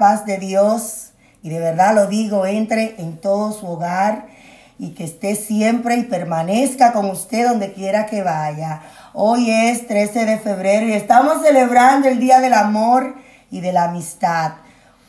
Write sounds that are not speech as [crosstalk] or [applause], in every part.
paz de Dios, y de verdad lo digo, entre en todo su hogar y que esté siempre y permanezca con usted donde quiera que vaya. Hoy es 13 de febrero y estamos celebrando el Día del Amor y de la Amistad.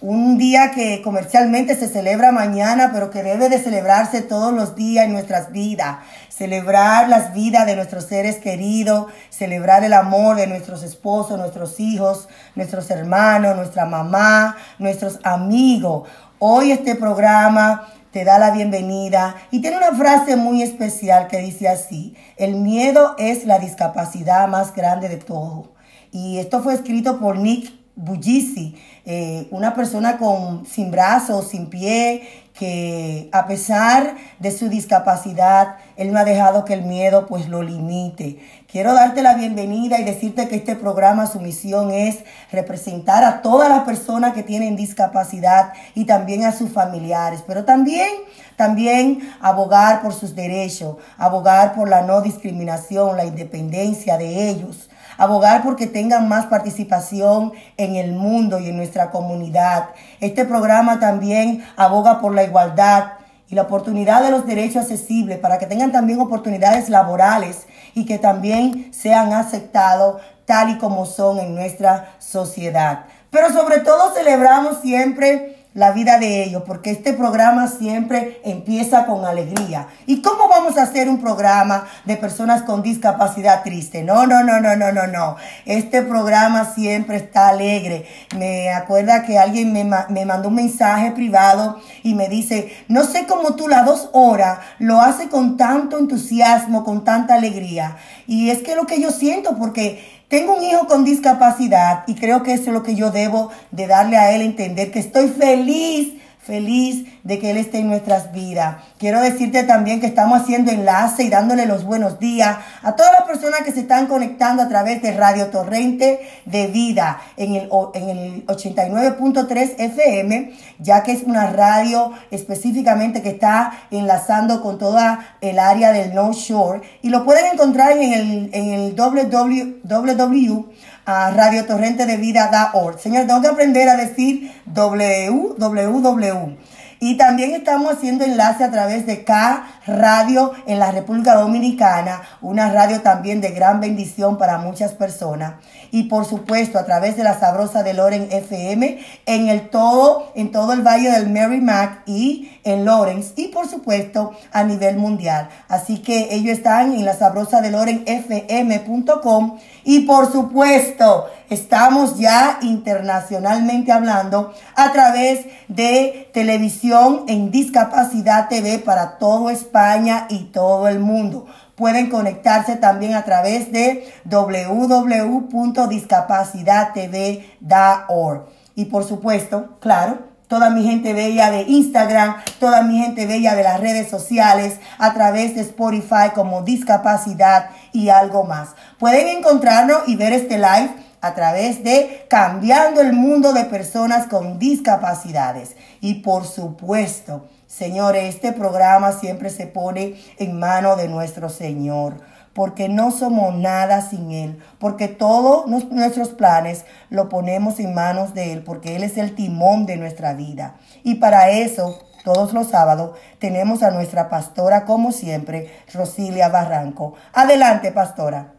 Un día que comercialmente se celebra mañana, pero que debe de celebrarse todos los días en nuestras vidas. Celebrar las vidas de nuestros seres queridos, celebrar el amor de nuestros esposos, nuestros hijos, nuestros hermanos, nuestra mamá, nuestros amigos. Hoy este programa te da la bienvenida y tiene una frase muy especial que dice así, el miedo es la discapacidad más grande de todo. Y esto fue escrito por Nick Bugisi, eh, una persona con, sin brazos, sin pie, que a pesar de su discapacidad, él no ha dejado que el miedo pues lo limite. Quiero darte la bienvenida y decirte que este programa, su misión es representar a todas las personas que tienen discapacidad y también a sus familiares, pero también, también abogar por sus derechos, abogar por la no discriminación, la independencia de ellos abogar porque tengan más participación en el mundo y en nuestra comunidad. Este programa también aboga por la igualdad y la oportunidad de los derechos accesibles para que tengan también oportunidades laborales y que también sean aceptados tal y como son en nuestra sociedad. Pero sobre todo celebramos siempre la vida de ellos, porque este programa siempre empieza con alegría. ¿Y cómo vamos a hacer un programa de personas con discapacidad triste? No, no, no, no, no, no, no. Este programa siempre está alegre. Me acuerda que alguien me, me mandó un mensaje privado y me dice, no sé cómo tú las dos horas lo haces con tanto entusiasmo, con tanta alegría. Y es que lo que yo siento, porque tengo un hijo con discapacidad y creo que eso es lo que yo debo de darle a él entender que estoy feliz feliz de que Él esté en nuestras vidas. Quiero decirte también que estamos haciendo enlace y dándole los buenos días a todas las personas que se están conectando a través de Radio Torrente de Vida en el, en el 89.3 FM, ya que es una radio específicamente que está enlazando con toda el área del North Shore y lo pueden encontrar en el, en el www a Radio Torrente de Vida.org. Señor, tengo que aprender a decir www. Y también estamos haciendo enlace a través de K Radio en la República Dominicana, una radio también de gran bendición para muchas personas. Y por supuesto a través de la sabrosa de Loren FM en el todo, en todo el valle del Merrimack y en Lawrence y por supuesto a nivel mundial. Así que ellos están en la sabrosa de Loren FM.com y por supuesto estamos ya internacionalmente hablando a través de televisión en discapacidad TV para todo España y todo el mundo. Pueden conectarse también a través de www.discapacidadtv.org. Y por supuesto, claro, toda mi gente bella de Instagram, toda mi gente bella de las redes sociales, a través de Spotify como Discapacidad y algo más. Pueden encontrarnos y ver este live a través de Cambiando el Mundo de Personas con Discapacidades. Y por supuesto, señores, este programa siempre se pone en mano de nuestro Señor porque no somos nada sin Él, porque todos nuestros planes lo ponemos en manos de Él, porque Él es el timón de nuestra vida. Y para eso, todos los sábados, tenemos a nuestra pastora, como siempre, Rosilia Barranco. Adelante, pastora.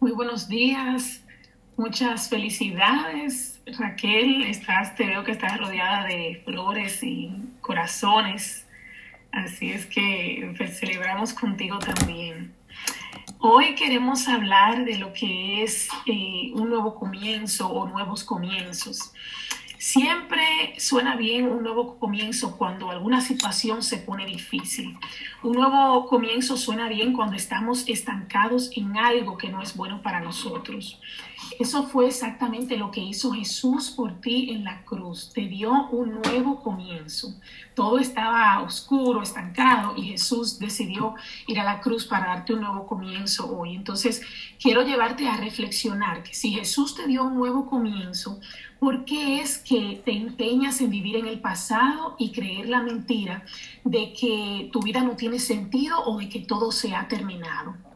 Muy buenos días, muchas felicidades. Raquel, estás, te veo que estás rodeada de flores y corazones. Así es que pues, celebramos contigo también. Hoy queremos hablar de lo que es eh, un nuevo comienzo o nuevos comienzos. Siempre suena bien un nuevo comienzo cuando alguna situación se pone difícil. Un nuevo comienzo suena bien cuando estamos estancados en algo que no es bueno para nosotros. Eso fue exactamente lo que hizo Jesús por ti en la cruz. Te dio un nuevo comienzo. todo estaba oscuro, estancado y Jesús decidió ir a la cruz para darte un nuevo comienzo hoy. Entonces, quiero llevarte a reflexionar que si Jesús te dio un nuevo comienzo, ¿por qué es que te empeñas en vivir en el pasado y creer la mentira de que tu vida no tiene sentido o de que todo se ha terminado?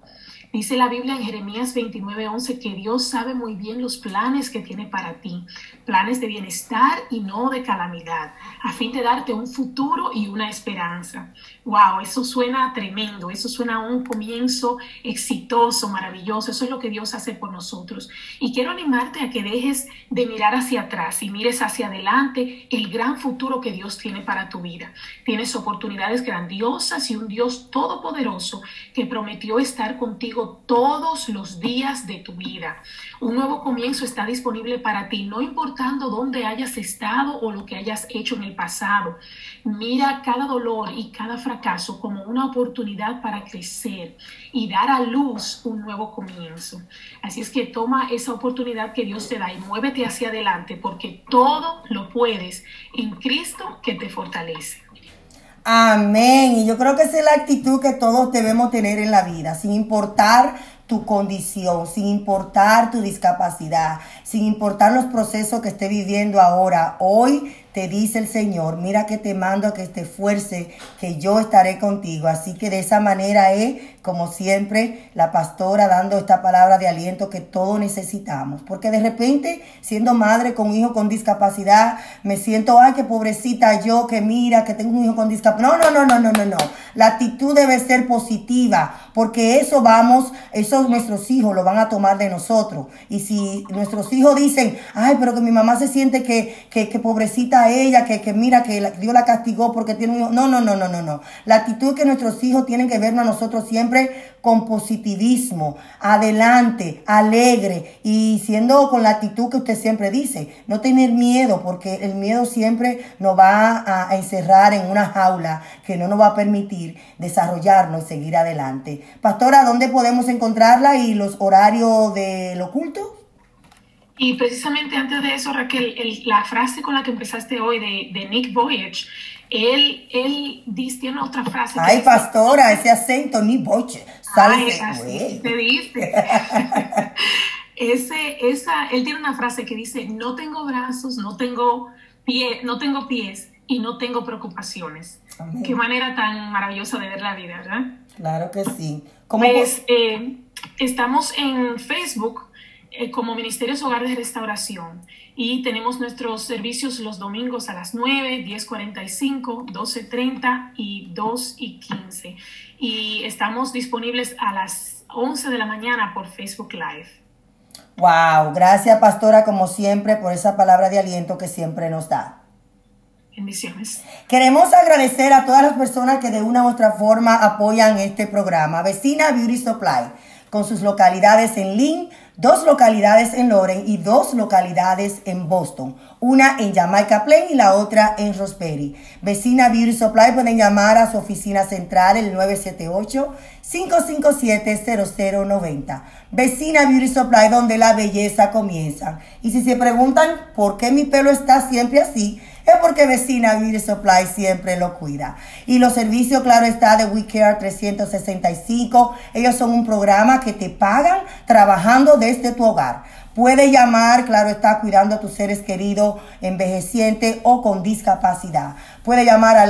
Dice la Biblia en Jeremías 29:11 que Dios sabe muy bien los planes que tiene para ti, planes de bienestar y no de calamidad, a fin de darte un futuro y una esperanza. Wow, eso suena tremendo, eso suena a un comienzo exitoso, maravilloso, eso es lo que Dios hace por nosotros. Y quiero animarte a que dejes de mirar hacia atrás y mires hacia adelante el gran futuro que Dios tiene para tu vida. Tienes oportunidades grandiosas y un Dios todopoderoso que prometió estar contigo todos los días de tu vida. Un nuevo comienzo está disponible para ti, no importando dónde hayas estado o lo que hayas hecho en el pasado. Mira cada dolor y cada fracaso como una oportunidad para crecer y dar a luz un nuevo comienzo. Así es que toma esa oportunidad que Dios te da y muévete hacia adelante porque todo lo puedes en Cristo que te fortalece. Amén. Y yo creo que esa es la actitud que todos debemos tener en la vida, sin importar tu condición, sin importar tu discapacidad, sin importar los procesos que esté viviendo ahora. Hoy te dice el Señor, mira que te mando a que te esfuerce, que yo estaré contigo. Así que de esa manera es, como siempre, la pastora dando esta palabra de aliento que todos necesitamos. Porque de repente, siendo madre con un hijo con discapacidad, me siento, ay, qué pobrecita yo, que mira, que tengo un hijo con discapacidad. No, no, no, no, no, no, no. La actitud debe ser positiva, porque eso vamos, eso nuestros hijos lo van a tomar de nosotros. Y si nuestros hijos dicen, ay, pero que mi mamá se siente que, que, pobrecita ella, que, que mira que Dios la castigó porque tiene un hijo. No, no, no, no, no, no. La actitud que nuestros hijos tienen que vernos a nosotros siempre con positivismo, adelante, alegre y siendo con la actitud que usted siempre dice. No tener miedo porque el miedo siempre nos va a, encerrar en una jaula que no nos va a permitir desarrollarnos y seguir adelante. Pastora, ¿dónde podemos encontrarla y los horarios del oculto? Y precisamente antes de eso, Raquel, la frase con la que empezaste hoy de, Nick Voyage, él, él dice, tiene otra frase. Ay, pastora, ese acento, Nick Voyage. Sale Ay, te diste. [laughs] ese, esa, él tiene una frase que dice, no tengo brazos, no tengo, pie, no tengo pies y no tengo preocupaciones. Qué manera tan maravillosa de ver la vida, ¿verdad? Claro que sí. ¿Cómo pues, eh, estamos en Facebook eh, como Ministerios Hogar de Restauración y tenemos nuestros servicios los domingos a las 9, 10.45, 12.30 y 2 y 15. Y estamos disponibles a las 11 de la mañana por Facebook Live. Wow, gracias pastora como siempre por esa palabra de aliento que siempre nos da. Bendiciones. Queremos agradecer a todas las personas que de una u otra forma apoyan este programa. Vecina Beauty Supply, con sus localidades en Lynn, dos localidades en Loren y dos localidades en Boston, una en Jamaica Plain y la otra en Roseberry. Vecina Beauty Supply pueden llamar a su oficina central el 978-557-0090. Vecina Beauty Supply donde la belleza comienza. Y si se preguntan por qué mi pelo está siempre así, porque vecina Beauty Supply siempre lo cuida. Y los servicios, claro está, de We Care 365. Ellos son un programa que te pagan trabajando desde tu hogar. Puede llamar, claro está, cuidando a tus seres queridos, envejecientes o con discapacidad. Puede llamar a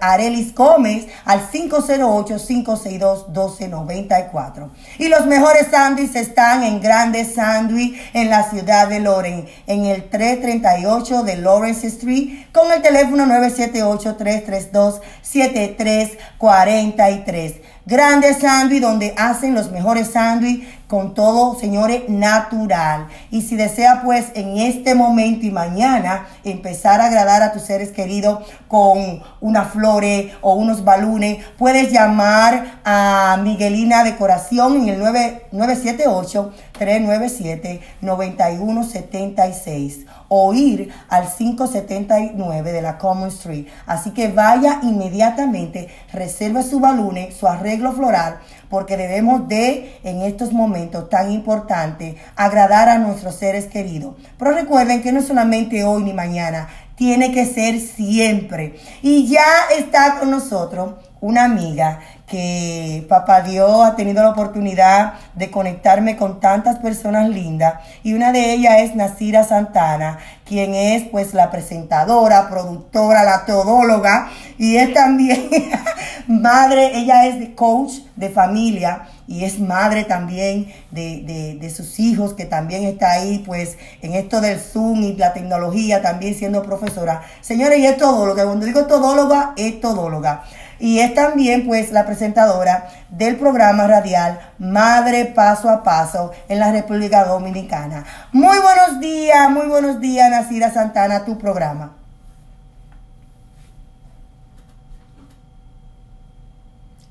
Arelis Gómez al 508-562-1294. Y los mejores sándwiches están en Grandes Sándwich en la ciudad de Loren, en el 338 de Lawrence Street, con el teléfono 978-332-7343. Grandes Sándwich, donde hacen los mejores sándwiches con todo, señores, natural. Y si desea, pues, en este momento y mañana empezar a agradar a tus seres queridos con unas flores o unos balunes, puedes llamar a Miguelina Decoración en el 978 397 9176 o ir al 579 de la Common Street. Así que vaya inmediatamente, reserve su balune, su arreglo floral, porque debemos de, en estos momentos tan importantes, agradar a nuestros seres queridos. Pero recuerden que no es solamente hoy ni mañana, tiene que ser siempre. Y ya está con nosotros una amiga que Papá Dios ha tenido la oportunidad de conectarme con tantas personas lindas y una de ellas es Nasira Santana, quien es pues la presentadora, productora, la todóloga y es también [laughs] madre, ella es coach de familia y es madre también de, de, sus hijos que también está ahí pues en esto del Zoom y la tecnología también siendo profesora. Señores, y es todóloga, cuando digo todóloga, es todóloga y es también pues la presentadora del programa radial Madre Paso a Paso en la República Dominicana. Muy buenos días, muy buenos días, Nacida Santana, tu programa.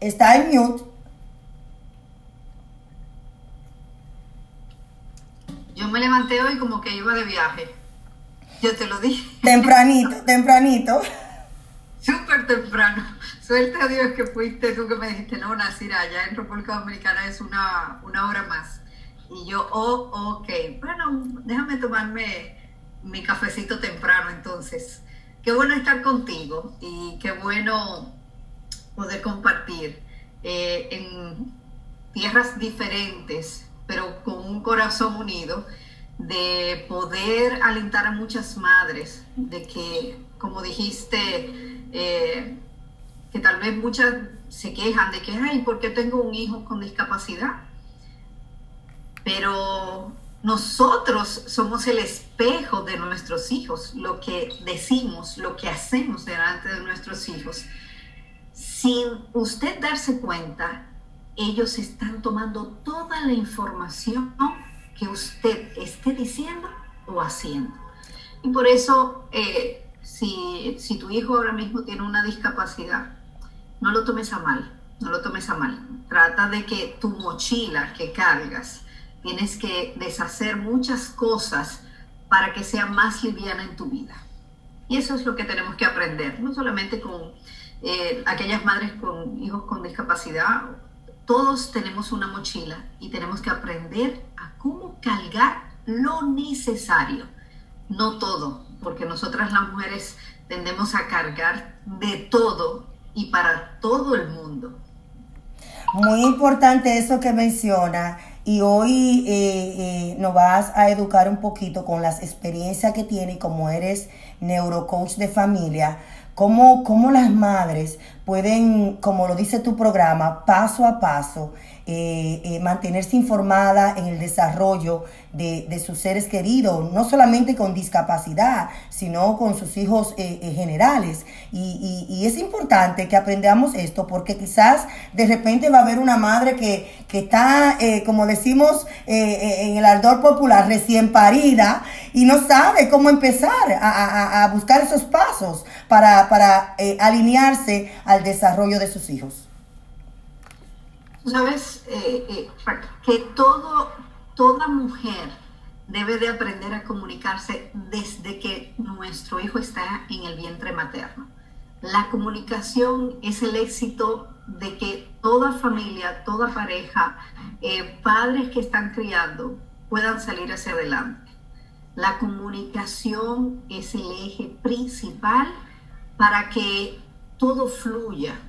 Está en mute. Yo me levanté hoy como que iba de viaje. Yo te lo dije. Tempranito, tempranito. [laughs] Súper temprano. Suerte a Dios que fuiste tú que me dijiste, no, Nasira, allá en República Dominicana es una, una hora más. Y yo, oh, ok, bueno, déjame tomarme mi cafecito temprano entonces. Qué bueno estar contigo y qué bueno poder compartir eh, en tierras diferentes, pero con un corazón unido, de poder alentar a muchas madres, de que, como dijiste, eh, que tal vez muchas se quejan de que, ay, ¿por qué tengo un hijo con discapacidad? Pero nosotros somos el espejo de nuestros hijos, lo que decimos, lo que hacemos delante de nuestros hijos. Sin usted darse cuenta, ellos están tomando toda la información que usted esté diciendo o haciendo. Y por eso, eh, si, si tu hijo ahora mismo tiene una discapacidad, no lo tomes a mal, no lo tomes a mal. Trata de que tu mochila que cargas, tienes que deshacer muchas cosas para que sea más liviana en tu vida. Y eso es lo que tenemos que aprender, no solamente con eh, aquellas madres con hijos con discapacidad, todos tenemos una mochila y tenemos que aprender a cómo cargar lo necesario, no todo, porque nosotras las mujeres tendemos a cargar de todo y para todo el mundo. Muy importante eso que menciona y hoy eh, eh, nos vas a educar un poquito con las experiencias que tiene como eres neurocoach de familia, cómo, cómo las madres pueden, como lo dice tu programa, paso a paso, eh, eh, mantenerse informada en el desarrollo de, sus seres queridos, no solamente con discapacidad, sino con sus hijos eh, generales. Y, es importante que aprendamos esto porque quizás de repente va a haber una madre que, está, como decimos en el ardor popular, recién parida y no sabe cómo empezar a, buscar esos pasos para, para alinearse al desarrollo de sus hijos. Sabes eh, eh, que todo, toda mujer debe de aprender a comunicarse desde que nuestro hijo está en el vientre materno. La comunicación es el éxito de que toda familia, toda pareja, eh, padres que están criando puedan salir hacia adelante. La comunicación es el eje principal para que todo fluya,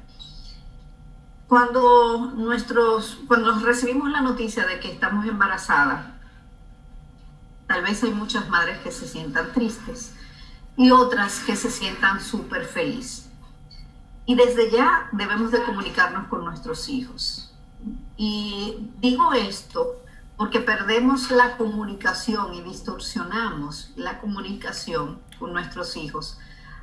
cuando, nuestros, cuando recibimos la noticia de que estamos embarazadas, tal vez hay muchas madres que se sientan tristes y otras que se sientan súper felices. Y desde ya debemos de comunicarnos con nuestros hijos. Y digo esto porque perdemos la comunicación y distorsionamos la comunicación con nuestros hijos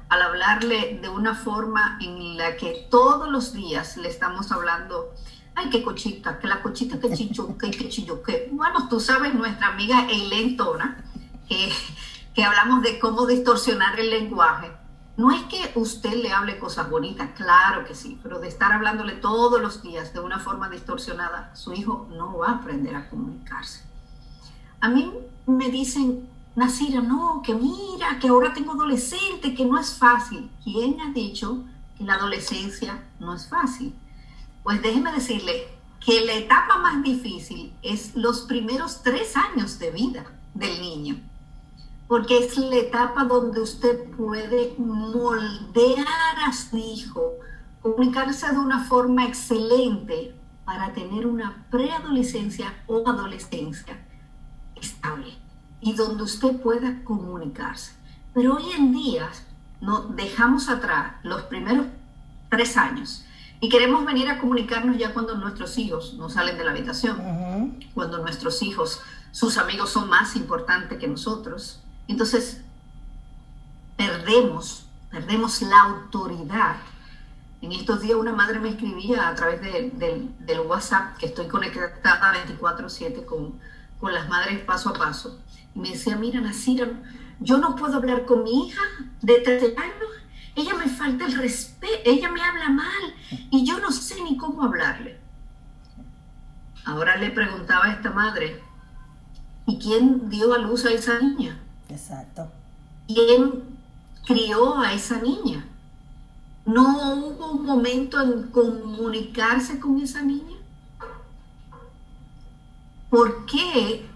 al hablarle de una forma en la que todos los días le estamos hablando, ay, qué cochita, que la cochita que chicho, que, que chillo, que. Bueno, tú sabes, nuestra amiga Eileen Tona, que, que hablamos de cómo distorsionar el lenguaje. No es que usted le hable cosas bonitas, claro que sí, pero de estar hablándole todos los días de una forma distorsionada, su hijo no va a aprender a comunicarse. A mí me dicen, Nasira, no, que mira, que ahora tengo adolescente, que no es fácil. ¿Quién ha dicho que la adolescencia no es fácil? Pues déjeme decirle que la etapa más difícil es los primeros tres años de vida del niño. porque es la etapa donde usted puede moldear a su hijo, comunicarse de una forma excelente para tener una preadolescencia o adolescencia estable y donde usted pueda comunicarse. Pero hoy en día no dejamos atrás los primeros tres años y queremos venir a comunicarnos ya cuando nuestros hijos no salen de la habitación, cuando nuestros hijos, sus amigos son más importantes que nosotros, entonces, perdemos, perdemos la autoridad. En estos días una madre me escribía a través del WhatsApp, que estoy conectada 24/7 con, con las madres paso a paso, me decía, mira, Nasira, yo no puedo hablar con mi hija de 13 años, ella me falta el respeto, ella me habla mal y yo no sé ni cómo hablarle. Ahora le preguntaba a esta madre, ¿y quién dio a luz a esa niña? Exacto. ¿Quién crió a esa niña? ¿No hubo un momento en comunicarse con esa niña? ¿Por qué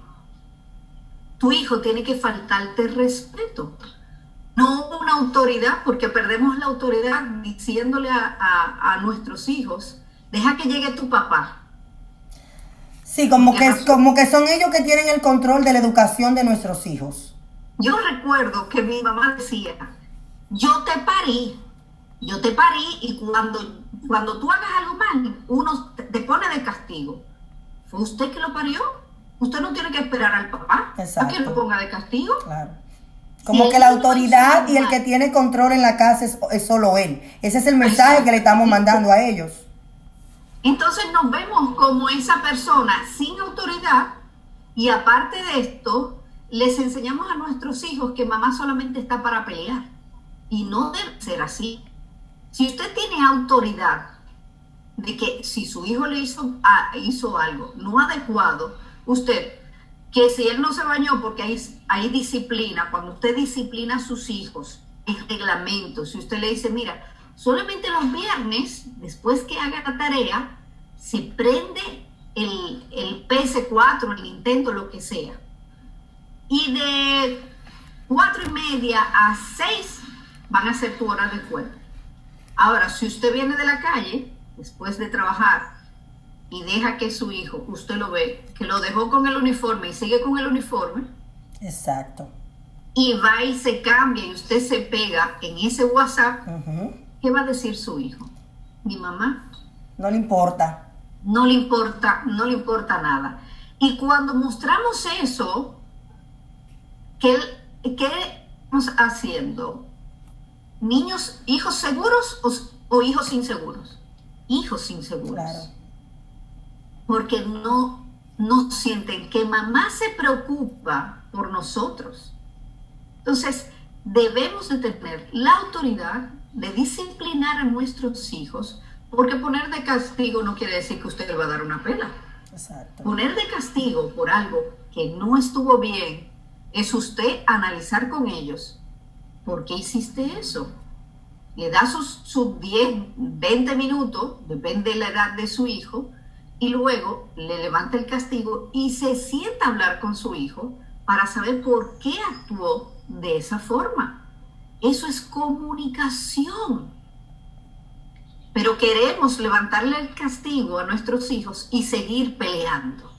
tu hijo tiene que faltarte respeto? No una autoridad, porque perdemos la autoridad diciéndole a, nuestros hijos, deja que llegue tu papá. Sí, como que, como que son ellos que tienen el control de la educación de nuestros hijos. Yo recuerdo que mi mamá decía, yo te parí, yo te parí y cuando, cuando tú hagas algo mal, uno te, pone de castigo. ¿Fue usted que lo parió? Usted no tiene que esperar al papá a que lo ponga de castigo. Claro. Como que la autoridad y el que tiene control en la casa es, solo él. Ese es el mensaje que le estamos mandando a ellos. Entonces nos vemos como esa persona sin autoridad y aparte de esto, les enseñamos a nuestros hijos que mamá solamente está para pelear. Y no debe ser así. Si usted tiene autoridad de que si su hijo le hizo, hizo algo no adecuado, usted, que si él no se bañó porque hay, hay disciplina, cuando usted disciplina a sus hijos, es reglamento, si usted le dice, mira, solamente los viernes, después que haga la tarea, se prende el, el PS4, el Nintendo, lo que sea y de cuatro y media a seis van a ser tu hora de escuela. Ahora, si usted viene de la calle después de trabajar y deja que su hijo, usted lo ve, que lo dejó con el uniforme y sigue con el uniforme. Exacto. Y va y se cambia y usted se pega en ese WhatsApp, ¿qué va a decir su hijo? Mi mamá. No le importa. No le importa, no le importa nada. Y cuando mostramos eso, ¿Qué, estamos haciendo? ¿Niños, hijos seguros o, hijos inseguros? Hijos inseguros. Claro. Porque no, no sienten que mamá se preocupa por nosotros. Entonces, debemos de tener la autoridad de disciplinar a nuestros hijos, porque poner de castigo no quiere decir que usted le va a dar una pena. Exacto. Poner de castigo por algo que no estuvo bien es usted analizar con ellos por qué hiciste eso. Le da sus, 10, 20 minutos, depende de la edad de su hijo, y luego le levanta el castigo y se sienta a hablar con su hijo para saber por qué actuó de esa forma. Eso es comunicación. Pero queremos levantarle el castigo a nuestros hijos y seguir peleando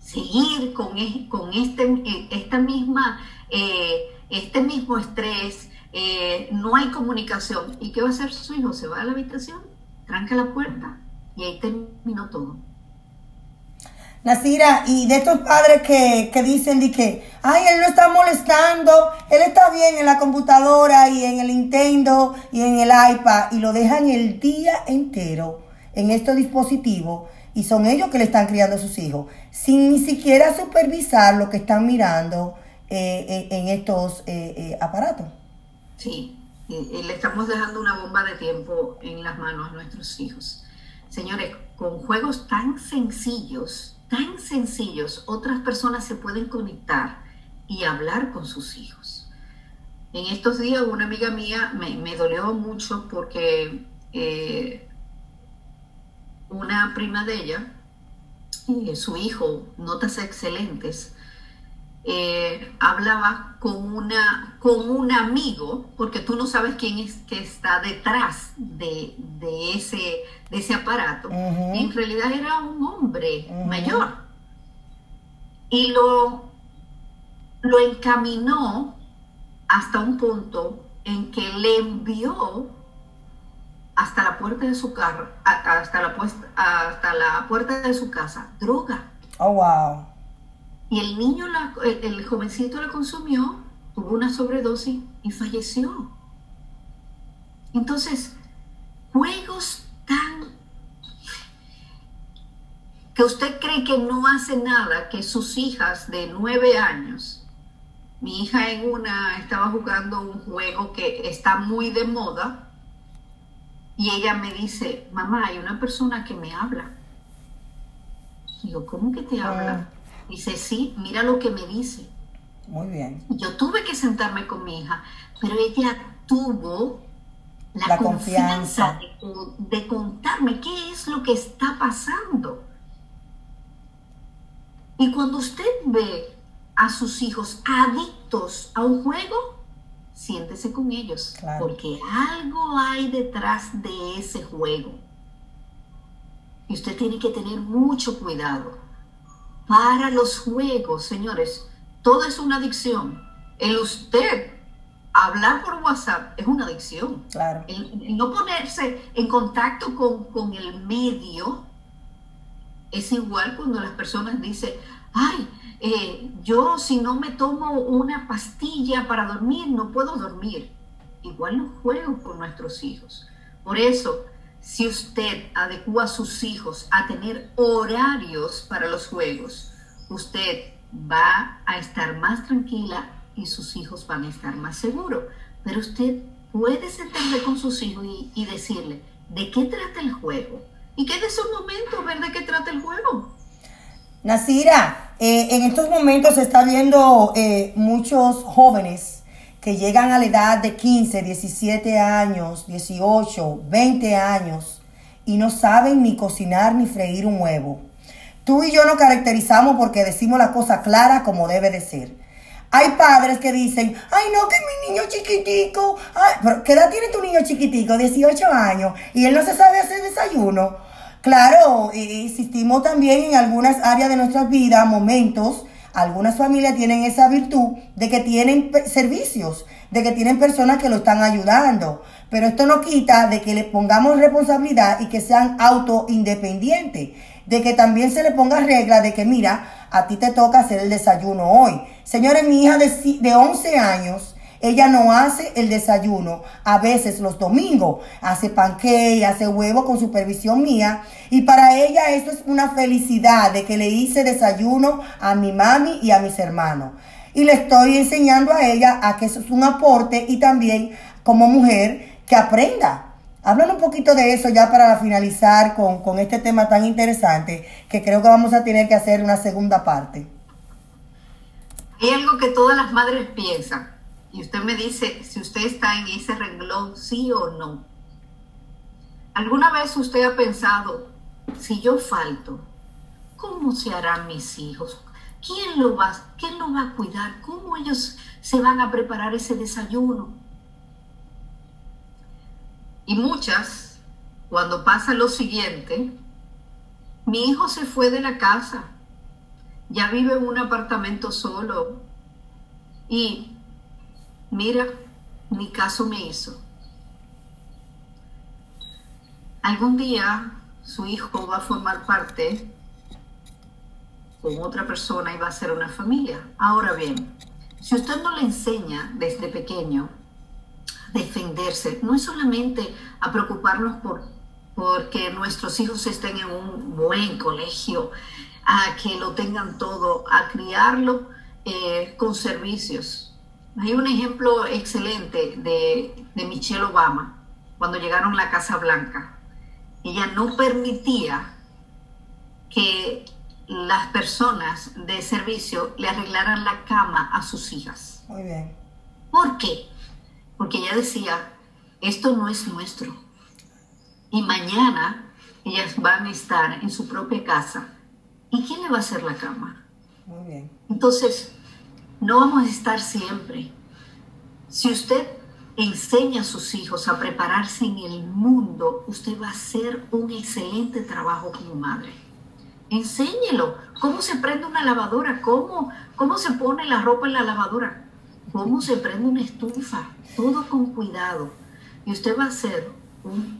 seguir con, con este, eh, esta misma, eh, este mismo estrés, eh, no hay comunicación. ¿Y qué va a hacer su hijo? Se va a la habitación, tranca la puerta y ahí terminó todo. Nasira, y de estos padres que, que dicen de que, ay, él no está molestando, él está bien en la computadora y en el Nintendo y en el iPad y lo dejan el día entero en estos dispositivos y son ellos que le están criando a sus hijos, sin ni siquiera supervisar lo que están mirando eh, eh, en estos eh, aparatos. Sí, le estamos dejando una bomba de tiempo en las manos a nuestros hijos. Señores, con juegos tan sencillos, tan sencillos, otras personas se pueden conectar y hablar con sus hijos. En estos días una amiga mía me, dolió mucho porque una prima de ella, su hijo, notas excelentes, eh, hablaba con, una, con un amigo, porque tú no sabes quién es que está detrás de, ese, de ese aparato. en realidad era un hombre mayor. Y lo, lo encaminó hasta un punto en que le envió hasta la puerta de su carro, hasta la, hasta la puerta de su casa, droga. Oh, wow. Y el niño, el, jovencito la consumió, tuvo una sobredosis y falleció. Entonces, juegos tan que usted cree que no hace nada, que sus hijas de nueve años, mi hija en una estaba jugando un juego que está muy de moda y ella me dice, mamá, hay una persona que me habla. Digo, ¿cómo que te habla? Dice, sí, mira lo que me dice. Muy bien. Yo tuve que sentarme con mi hija, pero ella tuvo la, confianza, de, contarme qué es lo que está pasando. Y cuando usted ve a sus hijos adictos a un juego, siéntese con ellos, porque algo hay detrás de ese juego. Y usted tiene que tener mucho cuidado para los juegos, señores. Todo es una adicción. El usted hablar por WhatsApp es una adicción. Claro. El, no ponerse en contacto con, el medio es igual cuando las personas dicen, ay, eh, yo si no me tomo una pastilla para dormir, no puedo dormir. Igual los juegos con nuestros hijos. Por eso, si usted adecua a sus hijos a tener horarios para los juegos, usted va a estar más tranquila y sus hijos van a estar más seguros. Pero usted puede sentarse con sus hijos y, decirle de qué trata el juego y que de esos momentos ver de qué trata el juego. Nasira, eh, en estos momentos se está viendo eh, muchos jóvenes que llegan a la edad de 15, 17 años, 18, 20 años y no saben ni cocinar ni freír un huevo. Tú y yo nos caracterizamos porque decimos la cosa clara como debe de ser. Hay padres que dicen, ay no, que mi niño chiquitico, ¿qué edad tiene tu niño chiquitico? 18 años y él no se sabe hacer desayuno. Claro, existimos también en algunas áreas de nuestras vidas momentos algunas familias tienen esa virtud de que tienen servicios, de que tienen personas que lo están ayudando. Pero esto no quita de que le pongamos responsabilidad y que sean auto independientes. De que también se le ponga regla de que, mira, a ti te toca hacer el desayuno hoy. Señores, mi hija de, de 11 años ella no hace el desayuno. A veces los domingos hace panqueque, hace huevo con supervisión mía. Y para ella esto es una felicidad de que le hice desayuno a mi mami y a mis hermanos. Y le estoy enseñando a ella a que eso es un aporte y también como mujer que aprenda. Hablan un poquito de eso ya para finalizar con, con este tema tan interesante que creo que vamos a tener que hacer una segunda parte. Hay algo que todas las madres piensan y usted me dice si usted está en ese renglón, sí o no. ¿Alguna vez usted ha pensado, si yo falto, ¿cómo se harán mis hijos? ¿Quién lo va, quién lo va a cuidar? ¿Cómo ellos se van a preparar ese desayuno? Y muchas, cuando pasa lo siguiente, mi hijo se fue de la casa, ya vive en un apartamento solo y mira, mi caso me hizo. Algún día su hijo va a formar parte con otra persona y va a ser una familia. Ahora bien, si usted no le enseña desde pequeño a defenderse, no es solamente a preocuparnos por porque nuestros hijos estén en un buen colegio, a que lo tengan todo, a criarlo eh, con servicios, hay un ejemplo excelente de, Michelle Obama cuando llegaron a la Casa Blanca. Ella no permitía que las personas de servicio le arreglaran la cama a sus hijas. Muy bien. ¿Por qué? Porque ella decía, esto no es nuestro. Y mañana ellas van a estar en su propia casa. ¿Y quién le va a hacer la cama? Muy bien. Entonces, no vamos a estar siempre. Si usted enseña a sus hijos a prepararse en el mundo, usted va a hacer un excelente trabajo como madre. Enséñelo cómo se prende una lavadora, cómo, cómo se pone la ropa en la lavadora, cómo se prende una estufa, todo con cuidado. Y usted va a ser un,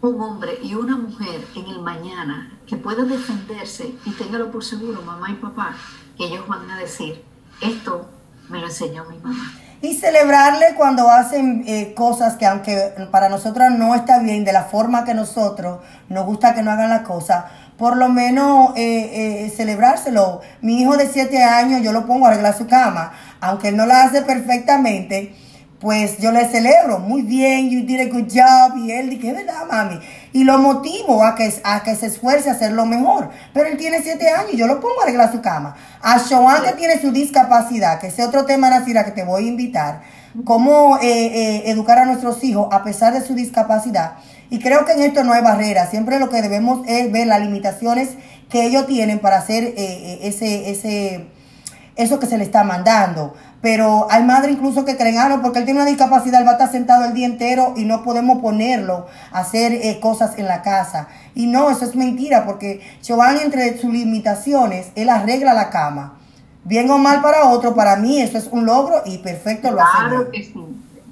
un hombre y una mujer en el mañana que pueda defenderse y téngalo por seguro, mamá y papá, que ellos van a decir, esto me lo enseñó mi mamá. Y celebrarle cuando hacen eh, cosas que aunque para nosotros no está bien de la forma que nosotros nos gusta que no hagan las cosas, por lo menos eh, eh, celebrárselo. Mi hijo de 7 años yo lo pongo a arreglar su cama, aunque él no la hace perfectamente, pues yo le celebro, muy bien, you did a good job, y él dice, es verdad, mami, y lo motivo a que, a que se esfuerce a hacerlo mejor, pero él tiene siete años, yo lo pongo a arreglar su cama. A Joan que tiene su discapacidad, que es otro tema, Nacira, que te voy a invitar, cómo eh, eh, educar a nuestros hijos a pesar de su discapacidad, y creo que en esto no hay barrera, siempre lo que debemos es ver las limitaciones que ellos tienen para hacer eh, ese, ese, eso que se le está mandando. Pero hay madres incluso que creen, ah, no, porque él tiene una discapacidad, él va a estar sentado el día entero y no podemos ponerlo a hacer eh, cosas en la casa. Y no, eso es mentira, porque Giovanni, entre sus limitaciones, él arregla la cama. Bien o mal para otro, para mí eso es un logro y perfecto lo hace. Claro que sí.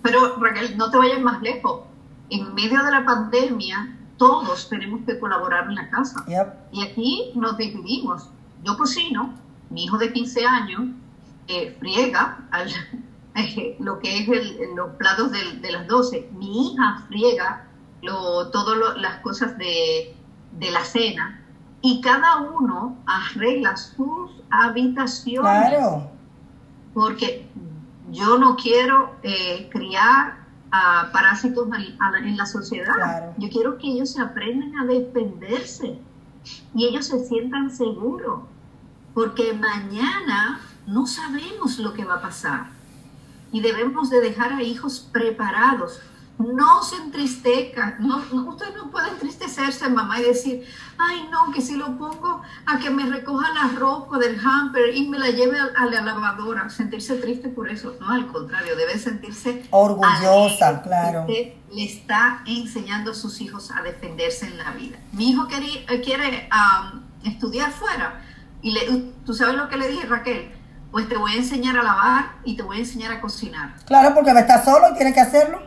Pero Raquel, no te vayas más lejos. En medio de la pandemia, todos tenemos que colaborar en la casa. Y aquí nos dividimos. Yo cocino, mi hijo de 15 años friega [laughs] lo que es los platos de, las 12. Mi hija friega todas las cosas de, la cena y cada uno arregla sus habitaciones. Porque yo no quiero eh, criar a parásitos en la sociedad. Yo quiero que ellos se aprendan a defenderse y ellos se sientan seguros. Porque mañana no sabemos lo que va a pasar. Y debemos de dejar a hijos preparados. No se entristezcan. No, usted no puede entristecerse, mamá, y decir, ay, no, que si lo pongo a que me recoja la ropa del hamper y me la lleve a, la lavadora. Sentirse triste por eso. No, al contrario, debe sentirse orgullosa, claro. Usted le está enseñando a sus hijos a defenderse en la vida. Mi hijo quiere, quiere estudiar fuera. Y le, tú sabes lo que le dije, Raquel pues te voy a enseñar a lavar y te voy a enseñar a cocinar. Claro, porque está solo y tiene que hacerlo.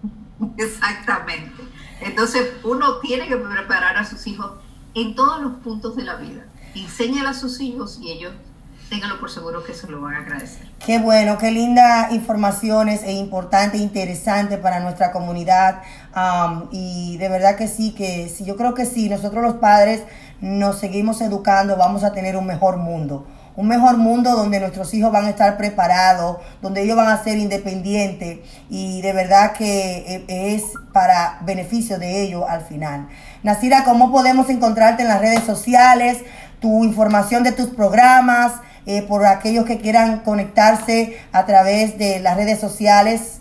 [laughs] Exactamente. Entonces uno tiene que preparar a sus hijos en todos los puntos de la vida. Enséñale a sus hijos y ellos ténganlo por seguro que se lo van a agradecer. Qué bueno, qué linda informaciones e importante, interesante para nuestra comunidad. Um, y de verdad que sí, que sí, yo creo que sí, nosotros los padres nos seguimos educando, vamos a tener un mejor mundo un mejor mundo donde nuestros hijos van a estar preparados, donde ellos van a ser independientes y de verdad que e, es para beneficio de ellos al final. Nasira, ¿cómo podemos encontrarte en las redes sociales? Tu información de tus programas, eh, por aquellos que quieran conectarse a través de las redes sociales.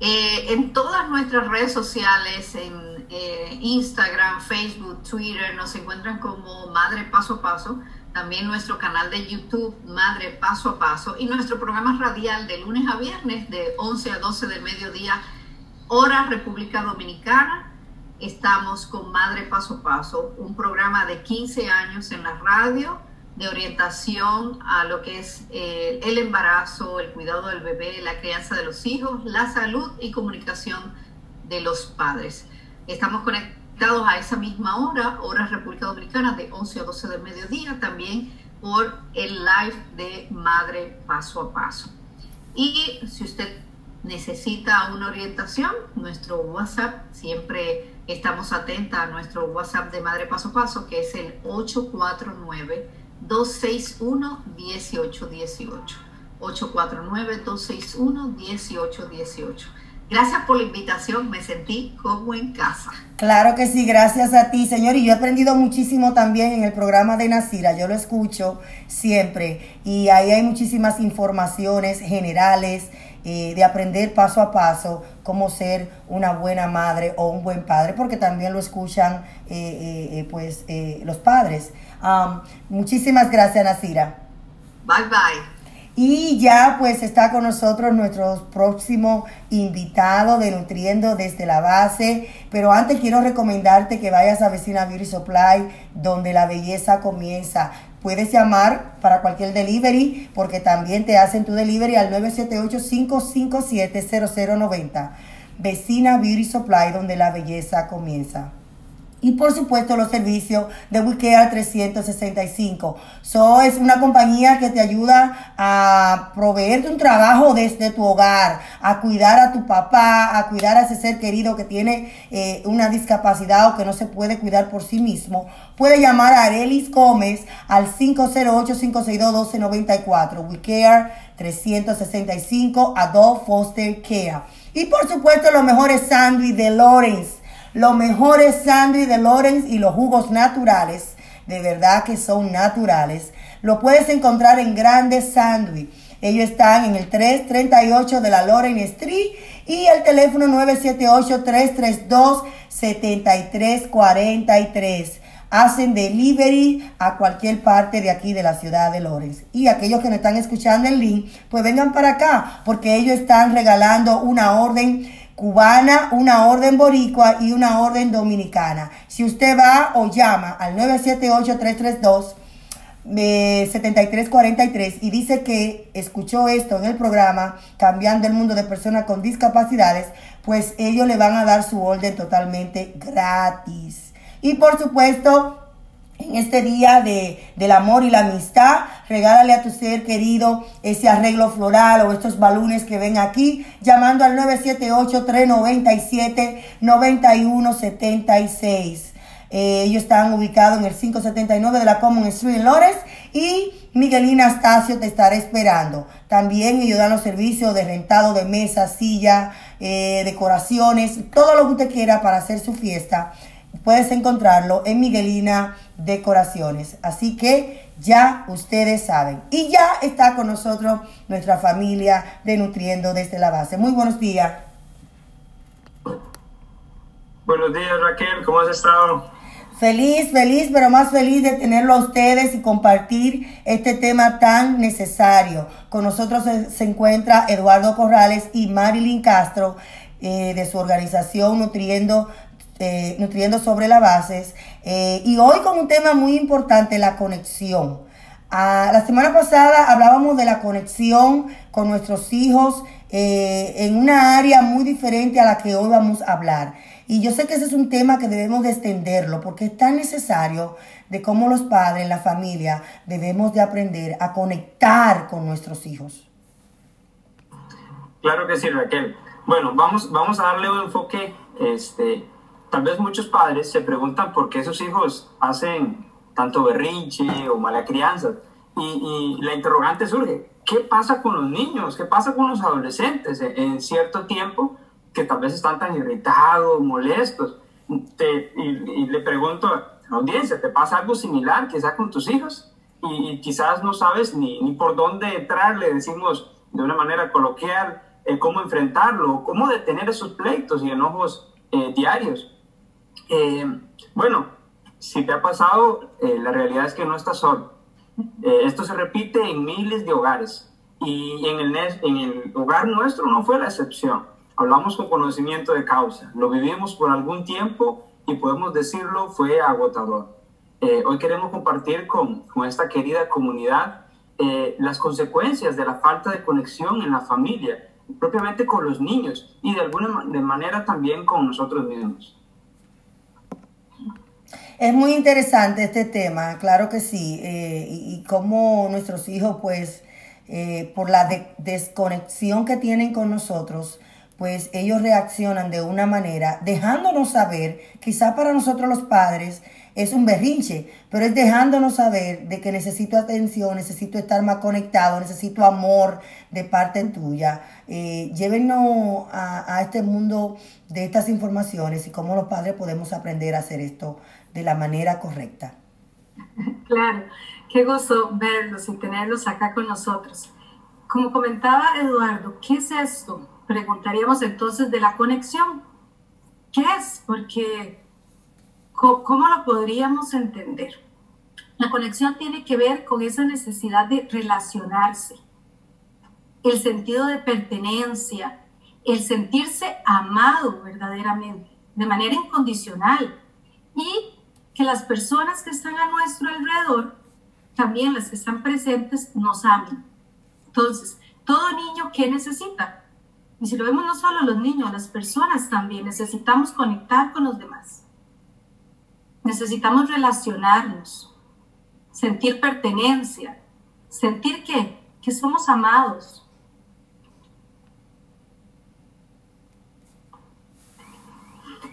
Eh, en todas nuestras redes sociales, en eh, Instagram, Facebook, Twitter, nos encuentran como Madre Paso a Paso también nuestro canal de YouTube Madre Paso a Paso y nuestro programa radial de lunes a viernes de 11 a 12 del mediodía, hora República Dominicana. Estamos con Madre Paso a Paso, un programa de 15 años en la radio de orientación a lo que es eh, el embarazo, el cuidado del bebé, la crianza de los hijos, la salud y comunicación de los padres. Estamos conectados a esa misma hora, hora República Dominicana, de 11 a 12 del mediodía, también por el live de Madre Paso a Paso. Y si usted necesita una orientación, nuestro WhatsApp, siempre estamos atentas a nuestro WhatsApp de Madre Paso a Paso, que es el 849-261-1818. 849-261-1818. Gracias por la invitación, me sentí como en casa. Claro que sí, gracias a ti, señor. Y yo he aprendido muchísimo también en el programa de Nacira, yo lo escucho siempre. Y ahí hay muchísimas informaciones generales eh, de aprender paso a paso cómo ser una buena madre o un buen padre, porque también lo escuchan eh, eh, pues los padres. muchísimas gracias, Nacira. Bye bye. Y ya pues está con nosotros nuestro próximo invitado de Nutriendo desde la base. Pero antes quiero recomendarte que vayas a Vecina Beauty Supply, donde la belleza comienza. Puedes llamar para cualquier delivery, porque también te hacen tu delivery al 978-557-0090. Vecina Beauty Supply, donde la belleza comienza. Y por supuesto los servicios de WeCare 365. So es una compañía que te ayuda a proveerte un trabajo desde tu hogar, a cuidar a tu papá, a cuidar a ese ser querido que tiene eh, una discapacidad o que no se puede cuidar por sí mismo. Puede llamar a Arelis Gómez al 508-562-1294. WeCare 365 Adult Foster Care. Y por supuesto los mejores sándwiches de Lawrence los mejores sándwiches de Lorenz y los jugos naturales, de verdad que son naturales, lo puedes encontrar en Grandes Sándwich. Ellos están en el 338 de la Loren Street y el teléfono 978-332-7343. Hacen delivery a cualquier parte de aquí de la ciudad de Lorenz. Y aquellos que me están escuchando en link, pues vengan para acá porque ellos están regalando una orden cubana, una orden boricua y una orden dominicana. Si usted va o llama al 978-332 7343 y dice que escuchó esto en el programa Cambiando el Mundo de Personas con Discapacidades, pues ellos le van a dar su orden totalmente gratis. Y por supuesto, en este día de, del amor y la amistad, regálale a tu ser querido ese arreglo floral o estos balones que ven aquí, llamando al 978-397-9176. Eh, ellos están ubicados en el 579 de la Common Street en Lores y Miguelina Astacio te estará esperando. También ellos dan los servicios de rentado de mesas, silla, eh, decoraciones, todo lo que usted quiera para hacer su fiesta puedes encontrarlo en Miguelina Decoraciones. Así que ya ustedes saben. Y ya está con nosotros nuestra familia de Nutriendo desde la base. Muy buenos días. Buenos días Raquel, ¿cómo has estado? Feliz, feliz, pero más feliz de tenerlo a ustedes y compartir este tema tan necesario. Con nosotros se, encuentra Eduardo Corrales y Marilyn Castro eh, de su organización Nutriendo este, nutriendo sobre las bases. Eh, y hoy con un tema muy importante, la conexión. Ah, la semana pasada hablábamos de la conexión con nuestros hijos eh, en una área muy diferente a la que hoy vamos a hablar. Y yo sé que ese es un tema que debemos de extenderlo porque es tan necesario de cómo los padres, la familia, debemos de aprender a conectar con nuestros hijos. Claro que sí, Raquel. Bueno, vamos, vamos a darle un enfoque este, tal vez muchos padres se preguntan por qué sus hijos hacen tanto berrinche o mala crianza. Y, la interrogante surge, ¿qué pasa con los niños? ¿Qué pasa con los adolescentes en, cierto tiempo que tal vez están tan irritados, molestos? y, le pregunto a la audiencia, ¿te pasa algo similar quizás con tus hijos? Y, quizás no sabes ni, ni, por dónde entrar, le decimos de una manera coloquial, eh, cómo enfrentarlo, cómo detener esos pleitos y enojos eh, diarios. Eh, bueno, si te ha pasado, eh, la realidad es que no estás solo. Eh, esto se repite en miles de hogares y en el, en hogar nuestro no fue la excepción. Hablamos con conocimiento de causa, lo vivimos por algún tiempo y podemos decirlo fue agotador. hoy queremos compartir con, esta querida comunidad las consecuencias de la falta de conexión en la familia, propiamente con los niños y de alguna manera también con nosotros mismos. Es muy interesante este tema, claro que sí, eh, y, cómo nuestros hijos, pues, eh, por la desconexión que tienen con nosotros, pues ellos reaccionan de una manera, dejándonos saber, quizá para nosotros los padres es un berrinche, pero es dejándonos saber de que necesito atención, necesito estar más conectado, necesito amor de parte tuya. Eh, llévenos a, a este mundo de estas informaciones y cómo los padres podemos aprender a hacer esto de la manera correcta. [laughs] Claro, qué gozo verlos y tenerlos acá con nosotros. Como comentaba Eduardo, ¿qué es esto? Preguntaríamos entonces de la conexión. ¿Qué es? Porque, ¿cómo lo podríamos entender? La conexión tiene que ver con esa necesidad de relacionarse, el sentido de pertenencia, el sentirse amado verdaderamente, de manera incondicional, y que las personas que están a nuestro alrededor, también las que están presentes, nos amen. Entonces, todo niño, ¿qué necesita? Y si lo vemos no solo los niños, las personas también necesitamos conectar con los demás. Necesitamos relacionarnos, sentir pertenencia, sentir que, que somos amados.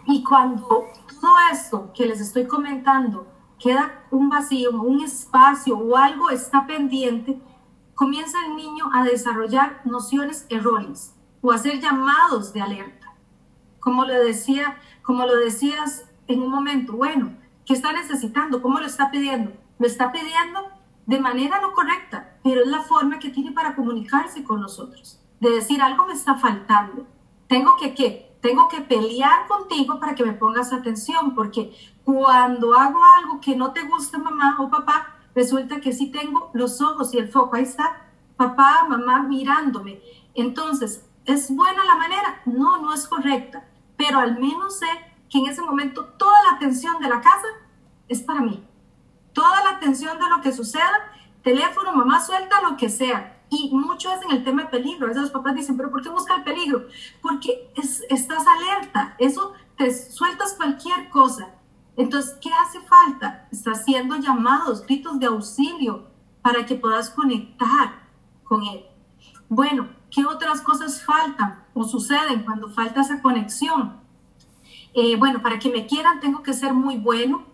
Y cuando todo esto que les estoy comentando queda un vacío, un espacio o algo está pendiente, comienza el niño a desarrollar nociones erróneas o a hacer llamados de alerta. Como lo decía, como lo decías en un momento, bueno, ¿qué está necesitando? ¿Cómo lo está pidiendo? Lo está pidiendo de manera no correcta, pero es la forma que tiene para comunicarse con nosotros, de decir algo me está faltando. Tengo que qué? Tengo que pelear contigo para que me pongas atención, porque cuando hago algo que no te gusta, mamá o papá, resulta que sí tengo los ojos y el foco, ahí está, papá, mamá mirándome. Entonces, ¿es buena la manera? No, no es correcta, pero al menos sé que en ese momento toda la atención de la casa es para mí. Toda la atención de lo que suceda, teléfono, mamá suelta, lo que sea. Y mucho es en el tema de peligro. A veces los papás dicen, pero ¿por qué busca el peligro? Porque estás alerta. Eso te sueltas cualquier cosa. Entonces, ¿qué hace falta? Está haciendo llamados, gritos de auxilio para que puedas conectar con Él. Bueno, ¿qué otras cosas faltan o suceden cuando falta esa conexión? Eh, bueno, para que me quieran tengo que ser muy bueno,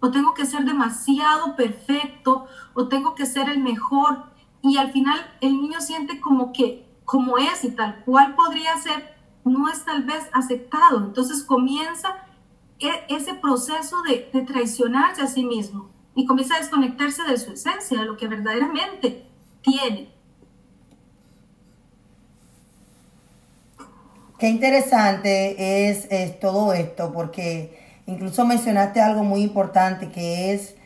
o tengo que ser demasiado perfecto, o tengo que ser el mejor. Y al final el niño siente como que, como es y tal cual podría ser, no es tal vez aceptado. Entonces comienza e, ese proceso de, traicionarse a sí mismo y comienza a desconectarse de su esencia, de lo que verdaderamente tiene. Qué interesante es, es, todo esto, porque incluso mencionaste algo muy importante que es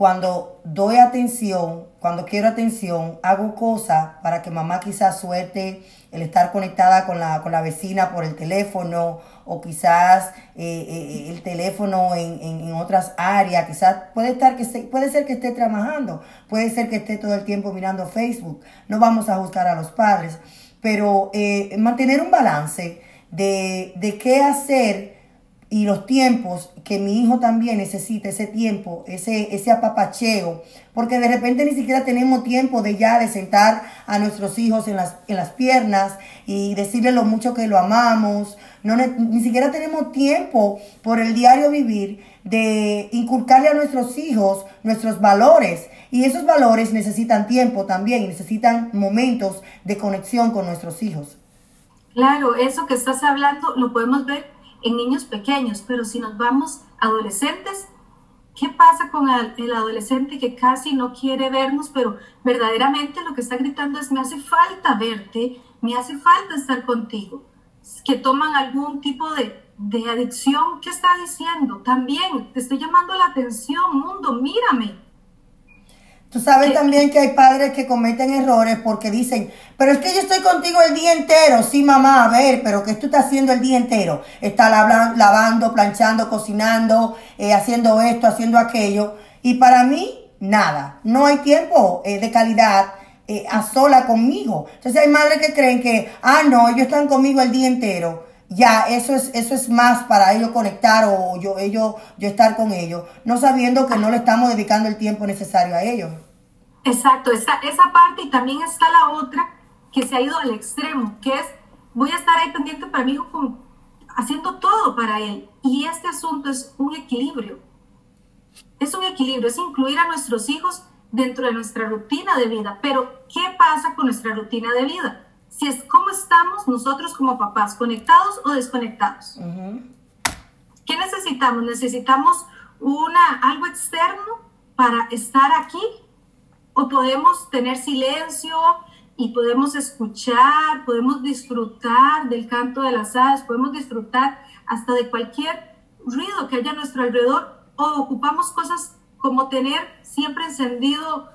cuando doy atención, cuando quiero atención, hago cosas para que mamá quizás suelte el estar conectada con la, con la vecina por el teléfono o quizás eh, eh, el teléfono en, en, otras áreas, quizás puede, estar que puede ser que esté trabajando, puede ser que esté todo el tiempo mirando Facebook, no vamos a juzgar a los padres, pero eh, mantener un balance de, de qué hacer y los tiempos que mi hijo también necesita, ese tiempo, ese, ese apapacheo, porque de repente ni siquiera tenemos tiempo de ya de sentar a nuestros hijos en las, en las piernas y decirle lo mucho que lo amamos, no, ni siquiera tenemos tiempo por el diario vivir de inculcarle a nuestros hijos nuestros valores. Y esos valores necesitan tiempo también, necesitan momentos de conexión con nuestros hijos. Claro, eso que estás hablando lo podemos ver en niños pequeños, pero si nos vamos adolescentes, ¿qué pasa con el, adolescente que casi no quiere vernos, pero verdaderamente lo que está gritando es, me hace falta verte, me hace falta estar contigo? Que toman algún tipo de, de adicción, ¿qué está diciendo? También te estoy llamando la atención, mundo, mírame Tú sabes también que hay padres que cometen errores porque dicen, pero es que yo estoy contigo el día entero. Sí, mamá, a ver, pero ¿qué tú estás haciendo el día entero? Está lavando, planchando, cocinando, eh, haciendo esto, haciendo aquello. Y para mí, nada. No hay tiempo eh, de calidad eh, a sola conmigo. Entonces hay madres que creen que, ah, no, ellos están conmigo el día entero ya eso es, eso es más para ellos conectar o yo, ellos, yo estar con ellos, no sabiendo que no le estamos dedicando el tiempo necesario a ellos. Exacto, esa, esa parte y también está la otra que se ha ido al extremo, que es voy a estar ahí pendiente para mi hijo haciendo todo para él. Y este asunto es un equilibrio. Es un equilibrio, es incluir a nuestros hijos dentro de nuestra rutina de vida. Pero, ¿qué pasa con nuestra rutina de vida? Si es cómo estamos nosotros como papás, conectados o desconectados. ¿Qué necesitamos? Necesitamos una, algo externo para estar aquí o podemos tener silencio y podemos escuchar, podemos disfrutar del canto de las aves, podemos disfrutar hasta de cualquier ruido que haya a nuestro alrededor o ocupamos cosas como tener siempre encendido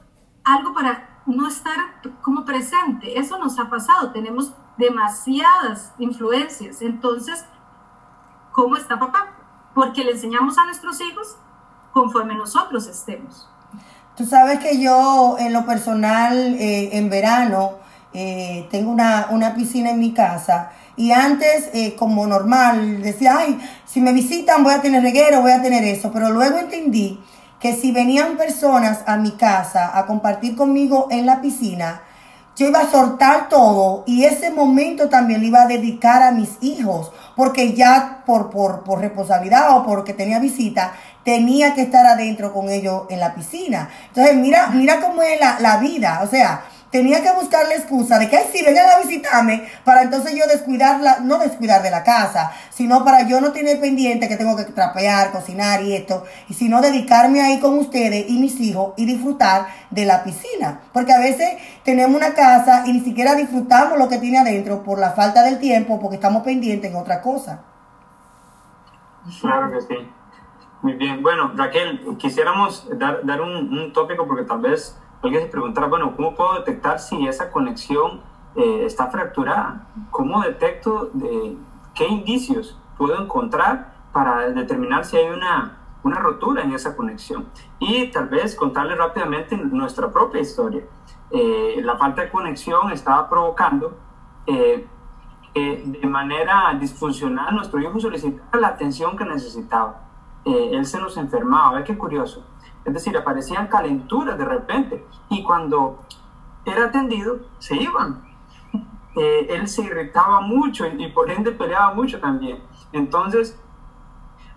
algo para no estar como presente. Eso nos ha pasado, tenemos demasiadas influencias. Entonces, ¿cómo está papá? Porque le enseñamos a nuestros hijos conforme nosotros estemos. Tú sabes que yo en lo personal, eh, en verano, eh, tengo una, una, piscina en mi casa y antes, eh, como normal, decía, ay, si me visitan voy a tener reguero, voy a tener eso, pero luego entendí que si venían personas a mi casa a compartir conmigo en la piscina, yo iba a soltar todo y ese momento también lo iba a dedicar a mis hijos, porque ya por, por, por responsabilidad o porque tenía visita, tenía que estar adentro con ellos en la piscina. Entonces, mira, mira cómo es la, la vida, o sea, tenía que buscar la excusa de que, ay, sí, vengan a visitarme, para entonces yo descuidarla, no descuidar de la casa, sino para yo no tener pendiente que tengo que trapear, cocinar y esto, y sino dedicarme ahí con ustedes y mis hijos y disfrutar de la piscina. Porque a veces tenemos una casa y ni siquiera disfrutamos lo que tiene adentro por la falta del tiempo, porque estamos pendientes en otra cosa. Claro que sí. Muy bien. Bueno, Raquel, quisiéramos dar, dar un, un tópico porque tal vez alguien se preguntará, bueno, ¿cómo puedo detectar si esa conexión eh, está fracturada? ¿Cómo detecto de qué indicios puedo encontrar para determinar si hay una, una rotura en esa conexión? Y tal vez contarle rápidamente nuestra propia historia. Eh, la falta de conexión estaba provocando eh, de manera disfuncional nuestro hijo solicitaba la atención que necesitaba. él se nos enfermaba, qué curioso es decir, aparecían calenturas de repente y cuando era atendido se iban. [laughs] Eh, él se irritaba mucho y, por ende peleaba mucho también. Entonces,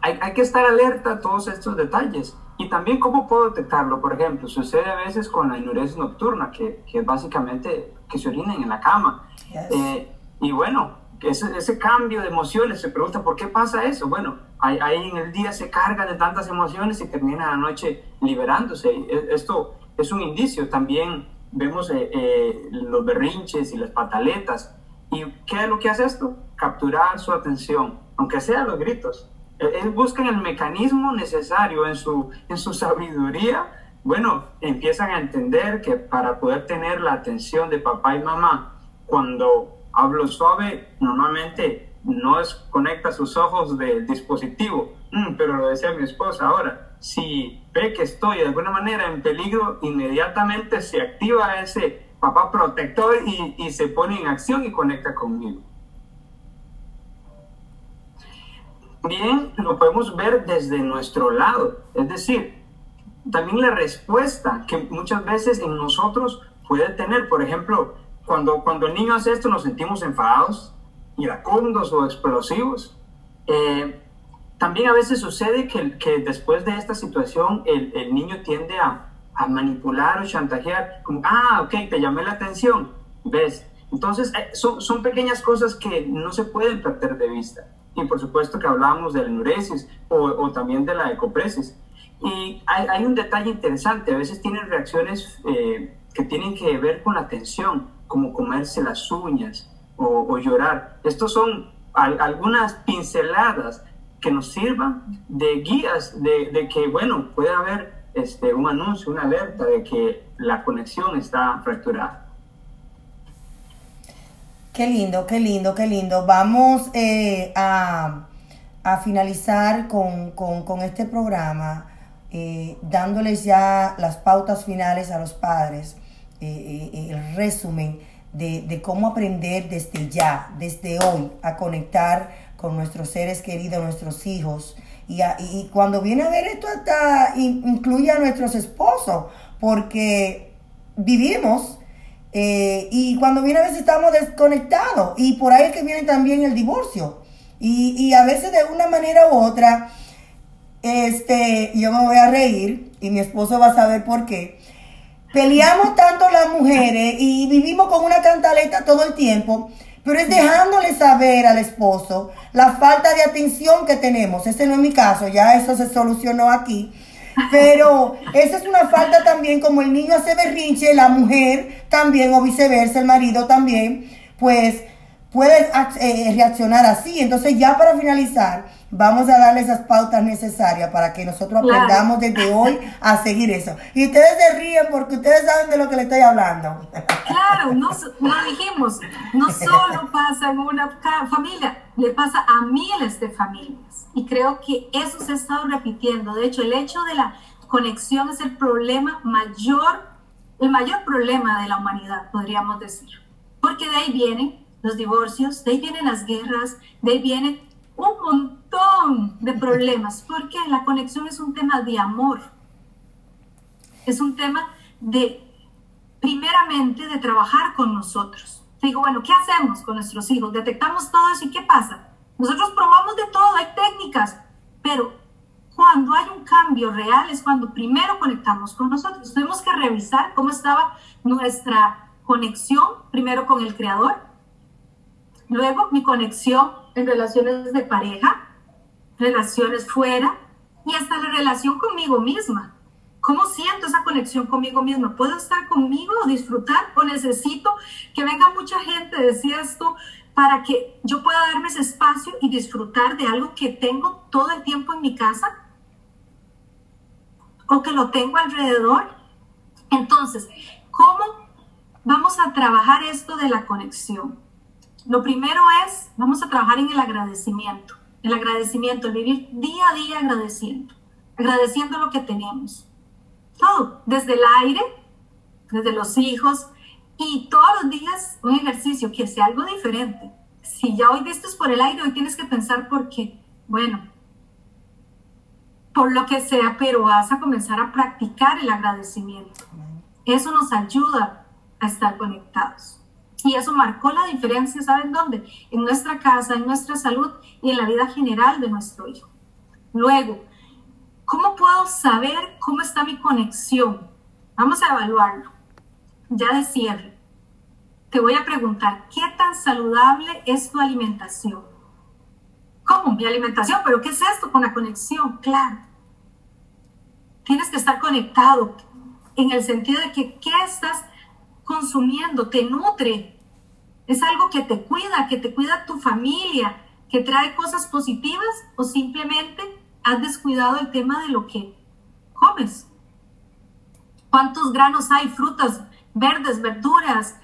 hay, hay, que estar alerta a todos estos detalles. Y también, ¿cómo puedo detectarlo? Por ejemplo, sucede a veces con la enuresis nocturna, que, que es básicamente que se orinen en la cama. Eh, y bueno, ese, ese cambio de emociones, se pregunta, ¿por qué pasa eso? Bueno, ahí, en el día se carga de tantas emociones y termina la noche liberándose. E, esto es un indicio. También vemos eh, eh, los berrinches y las pataletas. ¿Y qué es lo que hace esto? Capturar su atención, aunque sea los gritos. Él busca el mecanismo necesario en su, en su sabiduría. Bueno, empiezan a entender que para poder tener la atención de papá y mamá, cuando hablo suave, normalmente no conecta sus ojos del dispositivo, mm, pero lo decía mi esposa ahora, si ve que estoy de alguna manera en peligro, inmediatamente se activa ese papá protector y, y se pone en acción y conecta conmigo. Bien, lo podemos ver desde nuestro lado, es decir, también la respuesta que muchas veces en nosotros puede tener, por ejemplo, cuando, cuando el niño hace esto nos sentimos enfadados, iracundos o explosivos. Eh, también a veces sucede que, que, después de esta situación el, el niño tiende a, a, manipular o chantajear, como, ah, ok, te llamé la atención, ¿ves? Entonces, eh, son, son, pequeñas cosas que no se pueden perder de vista. Y por supuesto que hablábamos de la enuresis o, también de la ecopresis. Y hay, hay, un detalle interesante, a veces tienen reacciones eh, que tienen que ver con la tensión, como comerse las uñas, o, llorar. Estos son algunas pinceladas que nos sirvan de guías de, que, bueno, puede haber este, un anuncio, una alerta de que la conexión está fracturada. Qué lindo, qué lindo, qué lindo. Vamos eh, a, a, finalizar con, con, con este programa eh, dándoles ya las pautas finales a los padres, eh, el resumen de, cómo aprender desde ya, desde hoy, a conectar con nuestros seres queridos, nuestros hijos. Y, y cuando viene a ver esto, hasta incluye a nuestros esposos, porque vivimos eh, y cuando viene a veces estamos desconectados. Y por ahí es que viene también el divorcio. Y, y a veces de una manera u otra, este, yo me voy a reír y mi esposo va a saber por qué Peleamos tanto las mujeres y vivimos con una cantaleta todo el tiempo, pero es dejándole saber al esposo la falta de atención que tenemos. Ese no es mi caso, ya eso se solucionó aquí. Pero esa es una falta también, como el niño hace berrinche, la mujer también, o viceversa, el marido también, pues puedes eh, reaccionar así. Entonces ya para finalizar, vamos a darle esas pautas necesarias para que nosotros aprendamos desde hoy a seguir eso. Y ustedes se ríen porque ustedes saben de lo que le estoy hablando. Claro, no, [laughs] lo dijimos, no solo pasa en una familia, le pasa a miles de familias. Y creo que eso se ha estado repitiendo. De hecho, el hecho de la conexión es el problema mayor, el mayor problema de la humanidad, podríamos decir. Porque de ahí vienen los divorcios, de ahí vienen las guerras, de ahí vienen un montón de problemas, porque la conexión es un tema de amor, es un tema de, primeramente, de trabajar con nosotros. digo, bueno, ¿qué hacemos con nuestros hijos? Detectamos todo eso y ¿qué pasa? Nosotros probamos de todo, hay técnicas, pero cuando hay un cambio real es cuando primero conectamos con nosotros. Tuvimos que revisar cómo estaba nuestra conexión, primero con el Creador, luego mi conexión en relaciones de pareja, relaciones fuera y hasta la relación conmigo misma. ¿Cómo siento esa conexión conmigo misma? ¿Puedo estar conmigo o disfrutar o necesito que venga mucha gente, decía esto, para que yo pueda darme ese espacio y disfrutar de algo que tengo todo el tiempo en mi casa? ¿O que lo tengo alrededor? Entonces, ¿cómo vamos a trabajar esto de la conexión? Lo primero es, vamos a trabajar en el agradecimiento. El agradecimiento, el vivir día a día agradeciendo. Agradeciendo lo que tenemos. Todo, desde el aire, desde los hijos y todos los días un ejercicio que sea algo diferente. Si ya hoy vistes por el aire, hoy tienes que pensar por qué. Bueno, por lo que sea, pero vas a comenzar a practicar el agradecimiento. Eso nos ayuda a estar conectados. Y eso marcó la diferencia, ¿saben dónde? En nuestra casa, en nuestra salud y en la vida general de nuestro hijo. Luego, ¿cómo puedo saber cómo está mi conexión? Vamos a evaluarlo. Ya de cierre. Te voy a preguntar, ¿qué tan saludable es tu alimentación? ¿Cómo? Mi alimentación, pero ¿qué es esto con la conexión? Claro. Tienes que estar conectado en el sentido de que qué estás consumiendo, te nutre. Es algo que te cuida, que te cuida tu familia, que trae cosas positivas o simplemente has descuidado el tema de lo que comes. ¿Cuántos granos hay? Frutas verdes, verduras.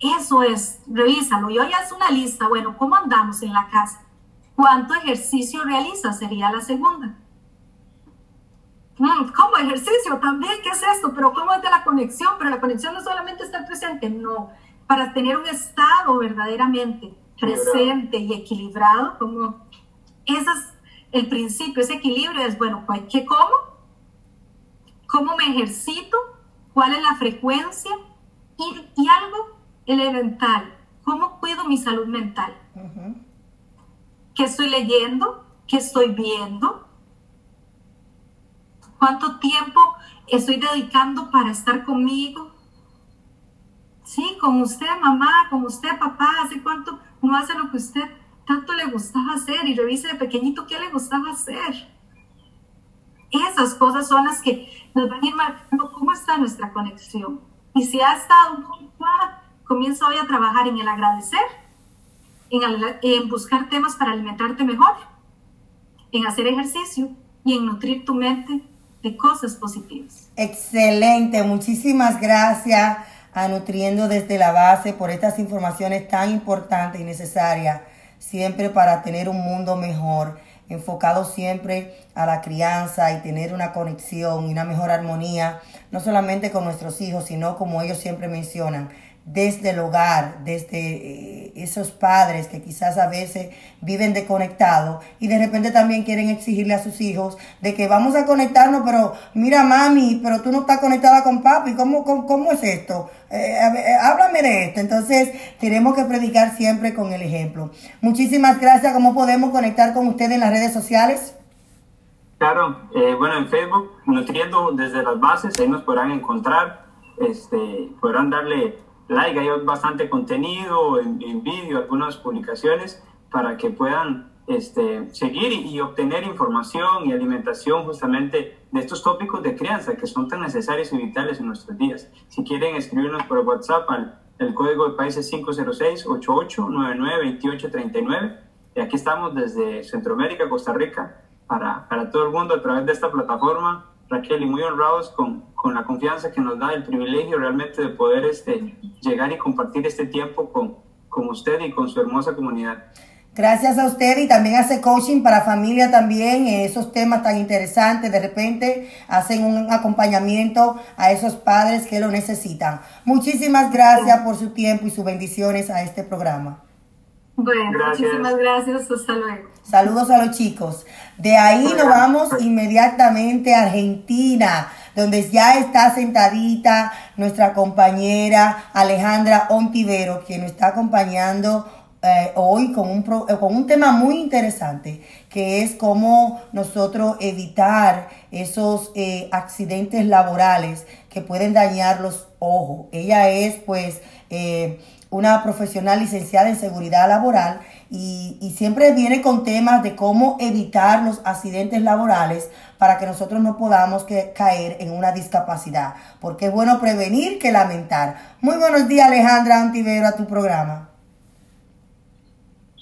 Eso es, revísalo. Y hoy haz una lista. Bueno, ¿cómo andamos en la casa? ¿Cuánto ejercicio realizas? Sería la segunda. Mm, ¿Cómo ejercicio también? ¿Qué es esto? Pero ¿cómo es de la conexión? Pero la conexión no solamente estar presente, no. Para tener un estado verdaderamente presente y equilibrado, como ese es el principio, ese equilibrio es, bueno, pues, ¿qué como? ¿Cómo me ejercito? ¿Cuál es la frecuencia? Y, y algo elemental, ¿cómo cuido mi salud mental? ¿Qué estoy leyendo? ¿Qué estoy viendo? ¿Cuánto tiempo estoy dedicando para estar conmigo? Sí, con usted, mamá, con usted, papá, ¿hace cuánto no hace lo que usted tanto le gustaba hacer? Y revise de pequeñito qué le gustaba hacer. Esas cosas son las que nos van a ir marcando cómo está nuestra conexión. Y si ha estado un poco comienza hoy a trabajar en el agradecer, en, en buscar temas para alimentarte mejor, en hacer ejercicio y en nutrir tu mente cosas positivas. Excelente, muchísimas gracias a Nutriendo desde la base por estas informaciones tan importantes y necesarias siempre para tener un mundo mejor, enfocado siempre a la crianza y tener una conexión y una mejor armonía, no solamente con nuestros hijos, sino como ellos siempre mencionan, desde el hogar, desde eh, esos padres que quizás a veces viven desconectados y de repente también quieren exigirle a sus hijos de que vamos a conectarnos, pero mira mami, pero tú no estás conectada con papi, ¿cómo, cómo, es esto? Eh, eh, háblame de esto. Entonces tenemos que predicar siempre con el ejemplo. Muchísimas gracias. ¿Cómo podemos conectar con ustedes en las redes sociales? Claro, bueno, en Facebook, Nutriendo desde las bases, ahí nos podrán encontrar, este, podrán darle like, hay bastante contenido en, vídeo, algunas publicaciones para que puedan este, seguir y, obtener información y alimentación justamente de estos tópicos de crianza que son tan necesarios y vitales en nuestros días. Si quieren escribirnos por WhatsApp al El código de país es 506-8899-2839. Y aquí estamos desde Centroamérica, Costa Rica, para, para todo el mundo a través de esta plataforma. Raquel, y muy honrados con, con la confianza que nos da el privilegio realmente de poder este, llegar y compartir este tiempo con, con usted y con su hermosa comunidad. Gracias a usted y también hace coaching para familia también, esos temas tan interesantes, de repente hacen un acompañamiento a esos padres que lo necesitan. Muchísimas gracias por su tiempo y sus bendiciones a este programa. Bueno, muchísimas gracias, hasta luego. Saludos a los chicos. De ahí nos vamos inmediatamente a Argentina, donde ya está sentadita nuestra compañera Alejandra Ontivero, quien nos está acompañando eh, hoy con un, eh, con un tema muy interesante, que es cómo nosotros evitar esos eh, accidentes laborales que pueden dañar los ojos. Ella es pues una profesional licenciada en seguridad laboral y, y, siempre viene con temas de cómo evitar los accidentes laborales para que nosotros no podamos que, caer en una discapacidad, porque es bueno prevenir que lamentar. Muy buenos días Alejandra Antivero a tu programa.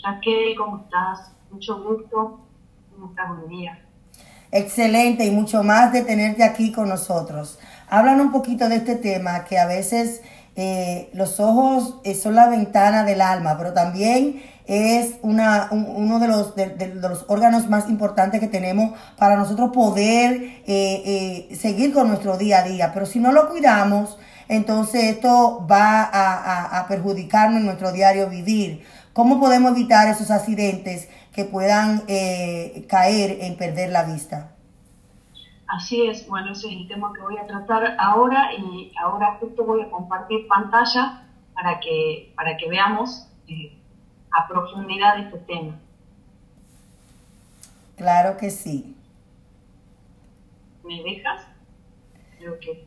Raquel, ¿cómo estás? Mucho gusto. ¿Cómo estás? Buen día. Excelente y mucho más de tenerte aquí con nosotros. Hablan un poquito de este tema que a veces eh, los ojos eh, son la ventana del alma, pero también es una, uno de los, de, los órganos más importantes que tenemos para nosotros poder eh, seguir con nuestro día a día. Pero si no lo cuidamos, entonces esto va a, a perjudicarnos en nuestro diario vivir. ¿Cómo podemos evitar esos accidentes que puedan eh, caer en perder la vista? Así es, bueno, ese es el tema que voy a tratar ahora y ahora justo voy a compartir pantalla para que, para que veamos eh, a profundidad este tema. Claro que sí. ¿Me dejas? Creo que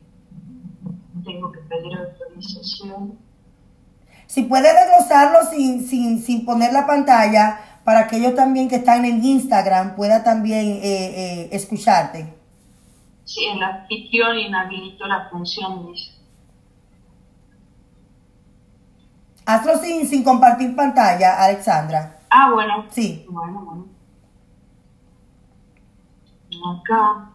tengo que pedir autorización. Si puede desglosarlo sin, sin, sin poner la pantalla para que ellos también que están en Instagram pueda también eh, eh, escucharte. Sí, el anfitrión inhabilitó la función, dice. Hazlo sin, sin compartir pantalla, Alexandra. Ah, bueno. Sí. Bueno, bueno. Acá.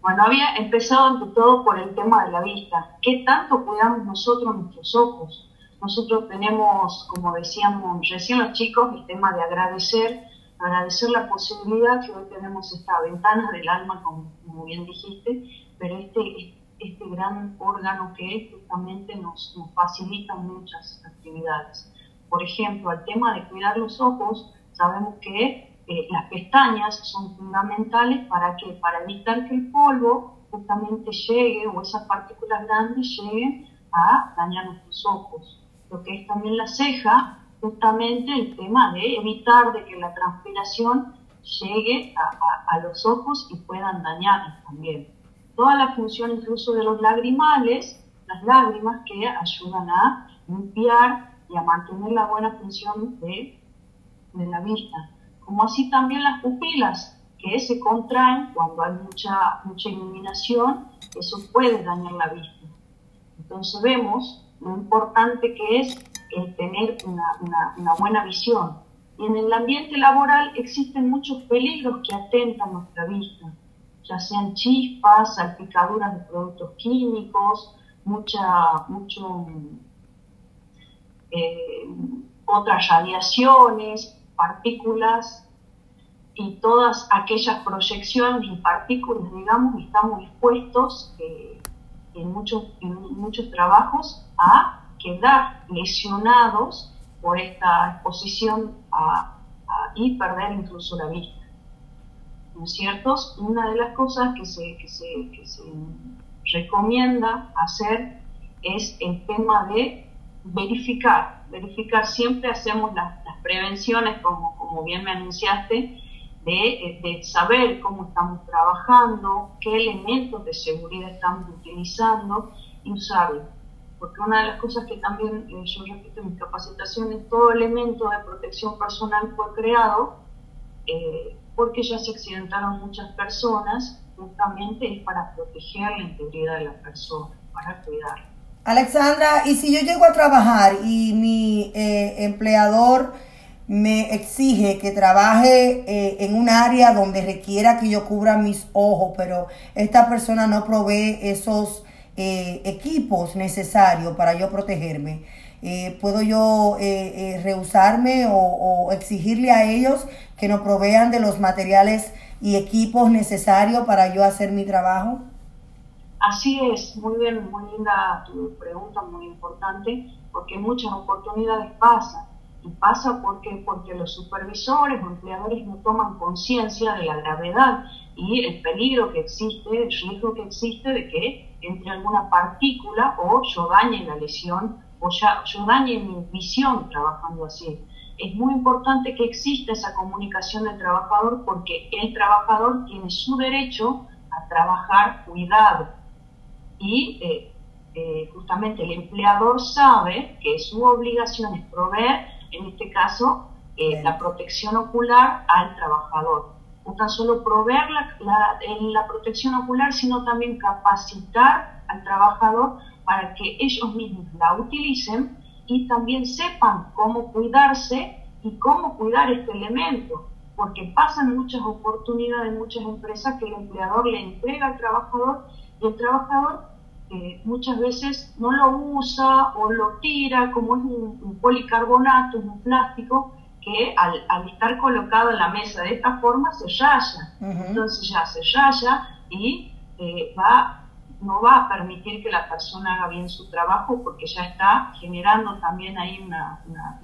Bueno, había empezado ante todo por el tema de la vista. ¿Qué tanto cuidamos nosotros nuestros ojos? Nosotros tenemos, como decíamos recién los chicos, el tema de agradecer, agradecer la posibilidad que hoy tenemos esta ventana del alma, como, bien dijiste, pero este, este gran órgano que es justamente nos, facilita muchas actividades. Por ejemplo, el tema de cuidar los ojos, sabemos que eh, las pestañas son fundamentales para que para evitar que el polvo justamente llegue o esas partículas grandes lleguen a dañar nuestros ojos. Lo que es también la ceja, justamente el tema de evitar de que la transpiración llegue a, los ojos y puedan dañarlos también. Toda la función incluso de los lagrimales, las lágrimas que ayudan a limpiar y a mantener la buena función de, de la vista como así también las pupilas, que se contraen cuando hay mucha, mucha iluminación, eso puede dañar la vista. Entonces vemos lo importante que es el tener una, una, buena visión. Y en el ambiente laboral existen muchos peligros que atentan nuestra vista, ya sean chispas, salpicaduras de productos químicos, mucha, mucho, eh, otras radiaciones, partículas y todas aquellas proyecciones y partículas, digamos, estamos expuestos eh, en, muchos, en muchos trabajos a quedar lesionados por esta exposición y perder incluso la vista. ¿No es cierto? Una de las cosas que se, que se, que se recomienda hacer es el tema de verificar. Verificar, siempre hacemos las, las prevenciones, como, como bien me anunciaste, de, de, saber cómo estamos trabajando, qué elementos de seguridad estamos utilizando y usarlos. Porque una de las cosas que también eh, yo repito en mis capacitaciones, todo elemento de protección personal fue creado eh, porque ya se accidentaron muchas personas, justamente es para proteger la integridad de la persona. para cuidar. Alexandra, y si yo llego a trabajar y mi eh, empleador me exige que trabaje eh, en un área donde requiera que yo cubra mis ojos, pero esta persona no provee esos eh, equipos necesarios para yo protegerme. Eh, ¿Puedo yo rehusarme o, o, exigirle a ellos que nos provean de los materiales y equipos necesarios para yo hacer mi trabajo? Así es, muy bien, muy linda tu pregunta, muy importante, porque muchas oportunidades pasan y pasa porque, porque los supervisores o empleadores no toman conciencia de la gravedad y el peligro que existe, el riesgo que existe de que entre alguna partícula o yo dañe la lesión o ya, yo dañe mi visión trabajando así. Es muy importante que exista esa comunicación del trabajador porque el trabajador tiene su derecho a trabajar cuidado y eh, eh, justamente el empleador sabe que su obligación es proveer en este caso, eh, la protección ocular al trabajador. No tan solo proveer la, la, protección ocular, sino también capacitar al trabajador para que ellos mismos la utilicen y también sepan cómo cuidarse y cómo cuidar este elemento, porque pasan muchas oportunidades en muchas empresas que el empleador le entrega al trabajador y el trabajador muchas veces no lo usa o lo tira, como es un, policarbonato, un plástico, que al, estar colocado en la mesa de esta forma se raya. Entonces ya se raya y eh, va, no va a permitir que la persona haga bien su trabajo porque ya está generando también ahí una, una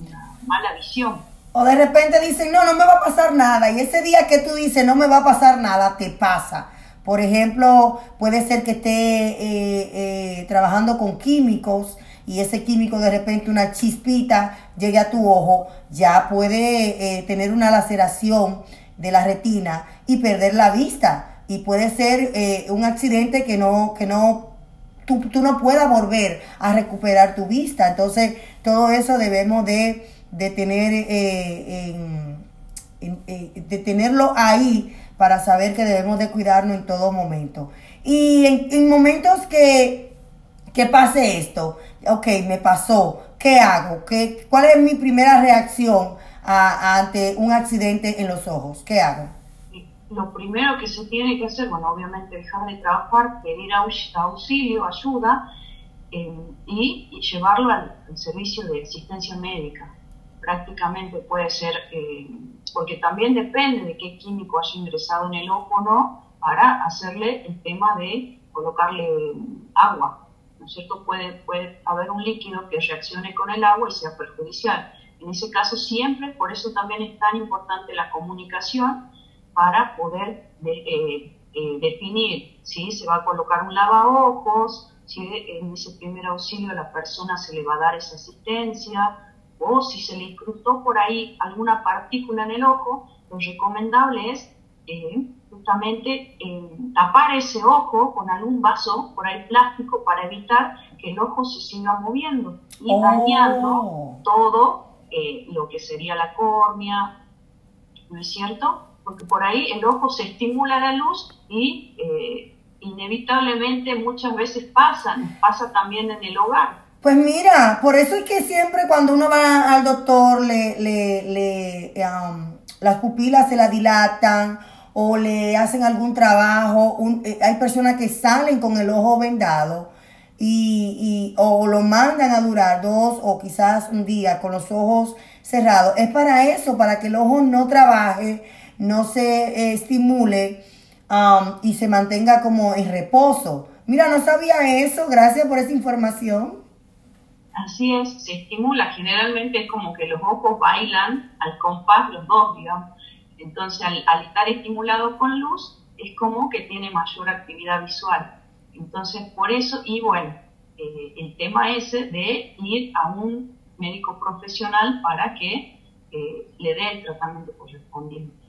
mala visión. O de repente dicen, no, no me va a pasar nada. Y ese día que tú dices, no me va a pasar nada, te pasa. Por ejemplo, puede ser que esté eh, eh, trabajando con químicos y ese químico de repente una chispita llegue a tu ojo, ya puede eh, tener una laceración de la retina y perder la vista. Y puede ser un accidente que no, que no, tú, no puedas volver a recuperar tu vista. Entonces, todo eso debemos de, de tener, de tenerlo ahí para saber que debemos de cuidarnos en todo momento. Y en, momentos que, que, pase esto, ok, me pasó, ¿qué hago? ¿Qué, ¿Cuál es mi primera reacción ante un accidente en los ojos? ¿Qué hago? Lo primero que se tiene que hacer, bueno, obviamente dejar de trabajar, pedir auxilio, ayuda eh, y, llevarlo al servicio de asistencia médica prácticamente puede ser, eh, porque también depende de qué químico haya ingresado en el ojo o no, para hacerle el tema de colocarle agua. ¿No es cierto? Puede, puede haber un líquido que reaccione con el agua y sea perjudicial. En ese caso siempre, por eso también es tan importante la comunicación para poder eh, eh, definir si se va a colocar un lavaojos, si en ese primer auxilio la persona se le va a dar esa asistencia, o si se le incrustó por ahí alguna partícula en el ojo, lo recomendable es eh, justamente eh, tapar ese ojo con algún vaso por ahí plástico para evitar que el ojo se siga moviendo y oh. dañando todo eh, lo que sería la córnea, ¿no es cierto? Porque por ahí el ojo se estimula la luz y inevitablemente muchas veces pasa, pasa también en el hogar pues mira, por eso es que siempre cuando uno va al doctor, le, le, le um, las pupilas se la dilatan o le hacen algún trabajo. Eh, hay personas que salen con el ojo vendado y, y, o lo mandan a durar dos o quizás un día con los ojos cerrados. Es para eso, para que el ojo no trabaje, no se eh, estimule um, y se mantenga como en reposo. Mira, no sabía eso. Gracias por esa información. Así es, se estimula. Generalmente es como que los ojos bailan al compás, los dos, digamos. Entonces, al, estar estimulado con luz, es como que tiene mayor actividad visual. Entonces, por eso, y bueno, eh, el tema ese de ir a un médico profesional para que eh, le dé el tratamiento correspondiente.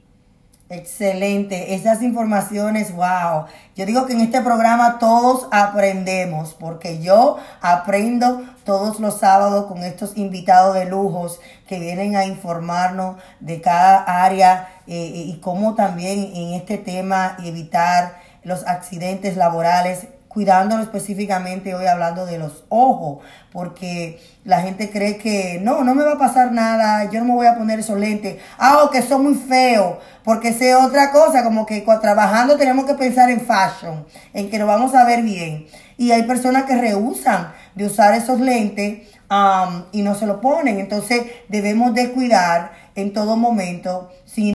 Excelente, esas informaciones, wow. Yo digo que en este programa todos aprendemos, porque yo aprendo todos los sábados con estos invitados de lujos que vienen a informarnos de cada área eh, eh, y cómo también en este tema evitar los accidentes laborales cuidándolo específicamente hoy hablando de los ojos, porque la gente cree que no, no me va a pasar nada, yo no me voy a poner esos lentes, ah, que son muy feos, porque sé otra cosa, como que trabajando tenemos que pensar en fashion, en que nos vamos a ver bien. Y hay personas que rehusan de usar esos lentes um, y no se lo ponen, entonces debemos de cuidar en todo momento.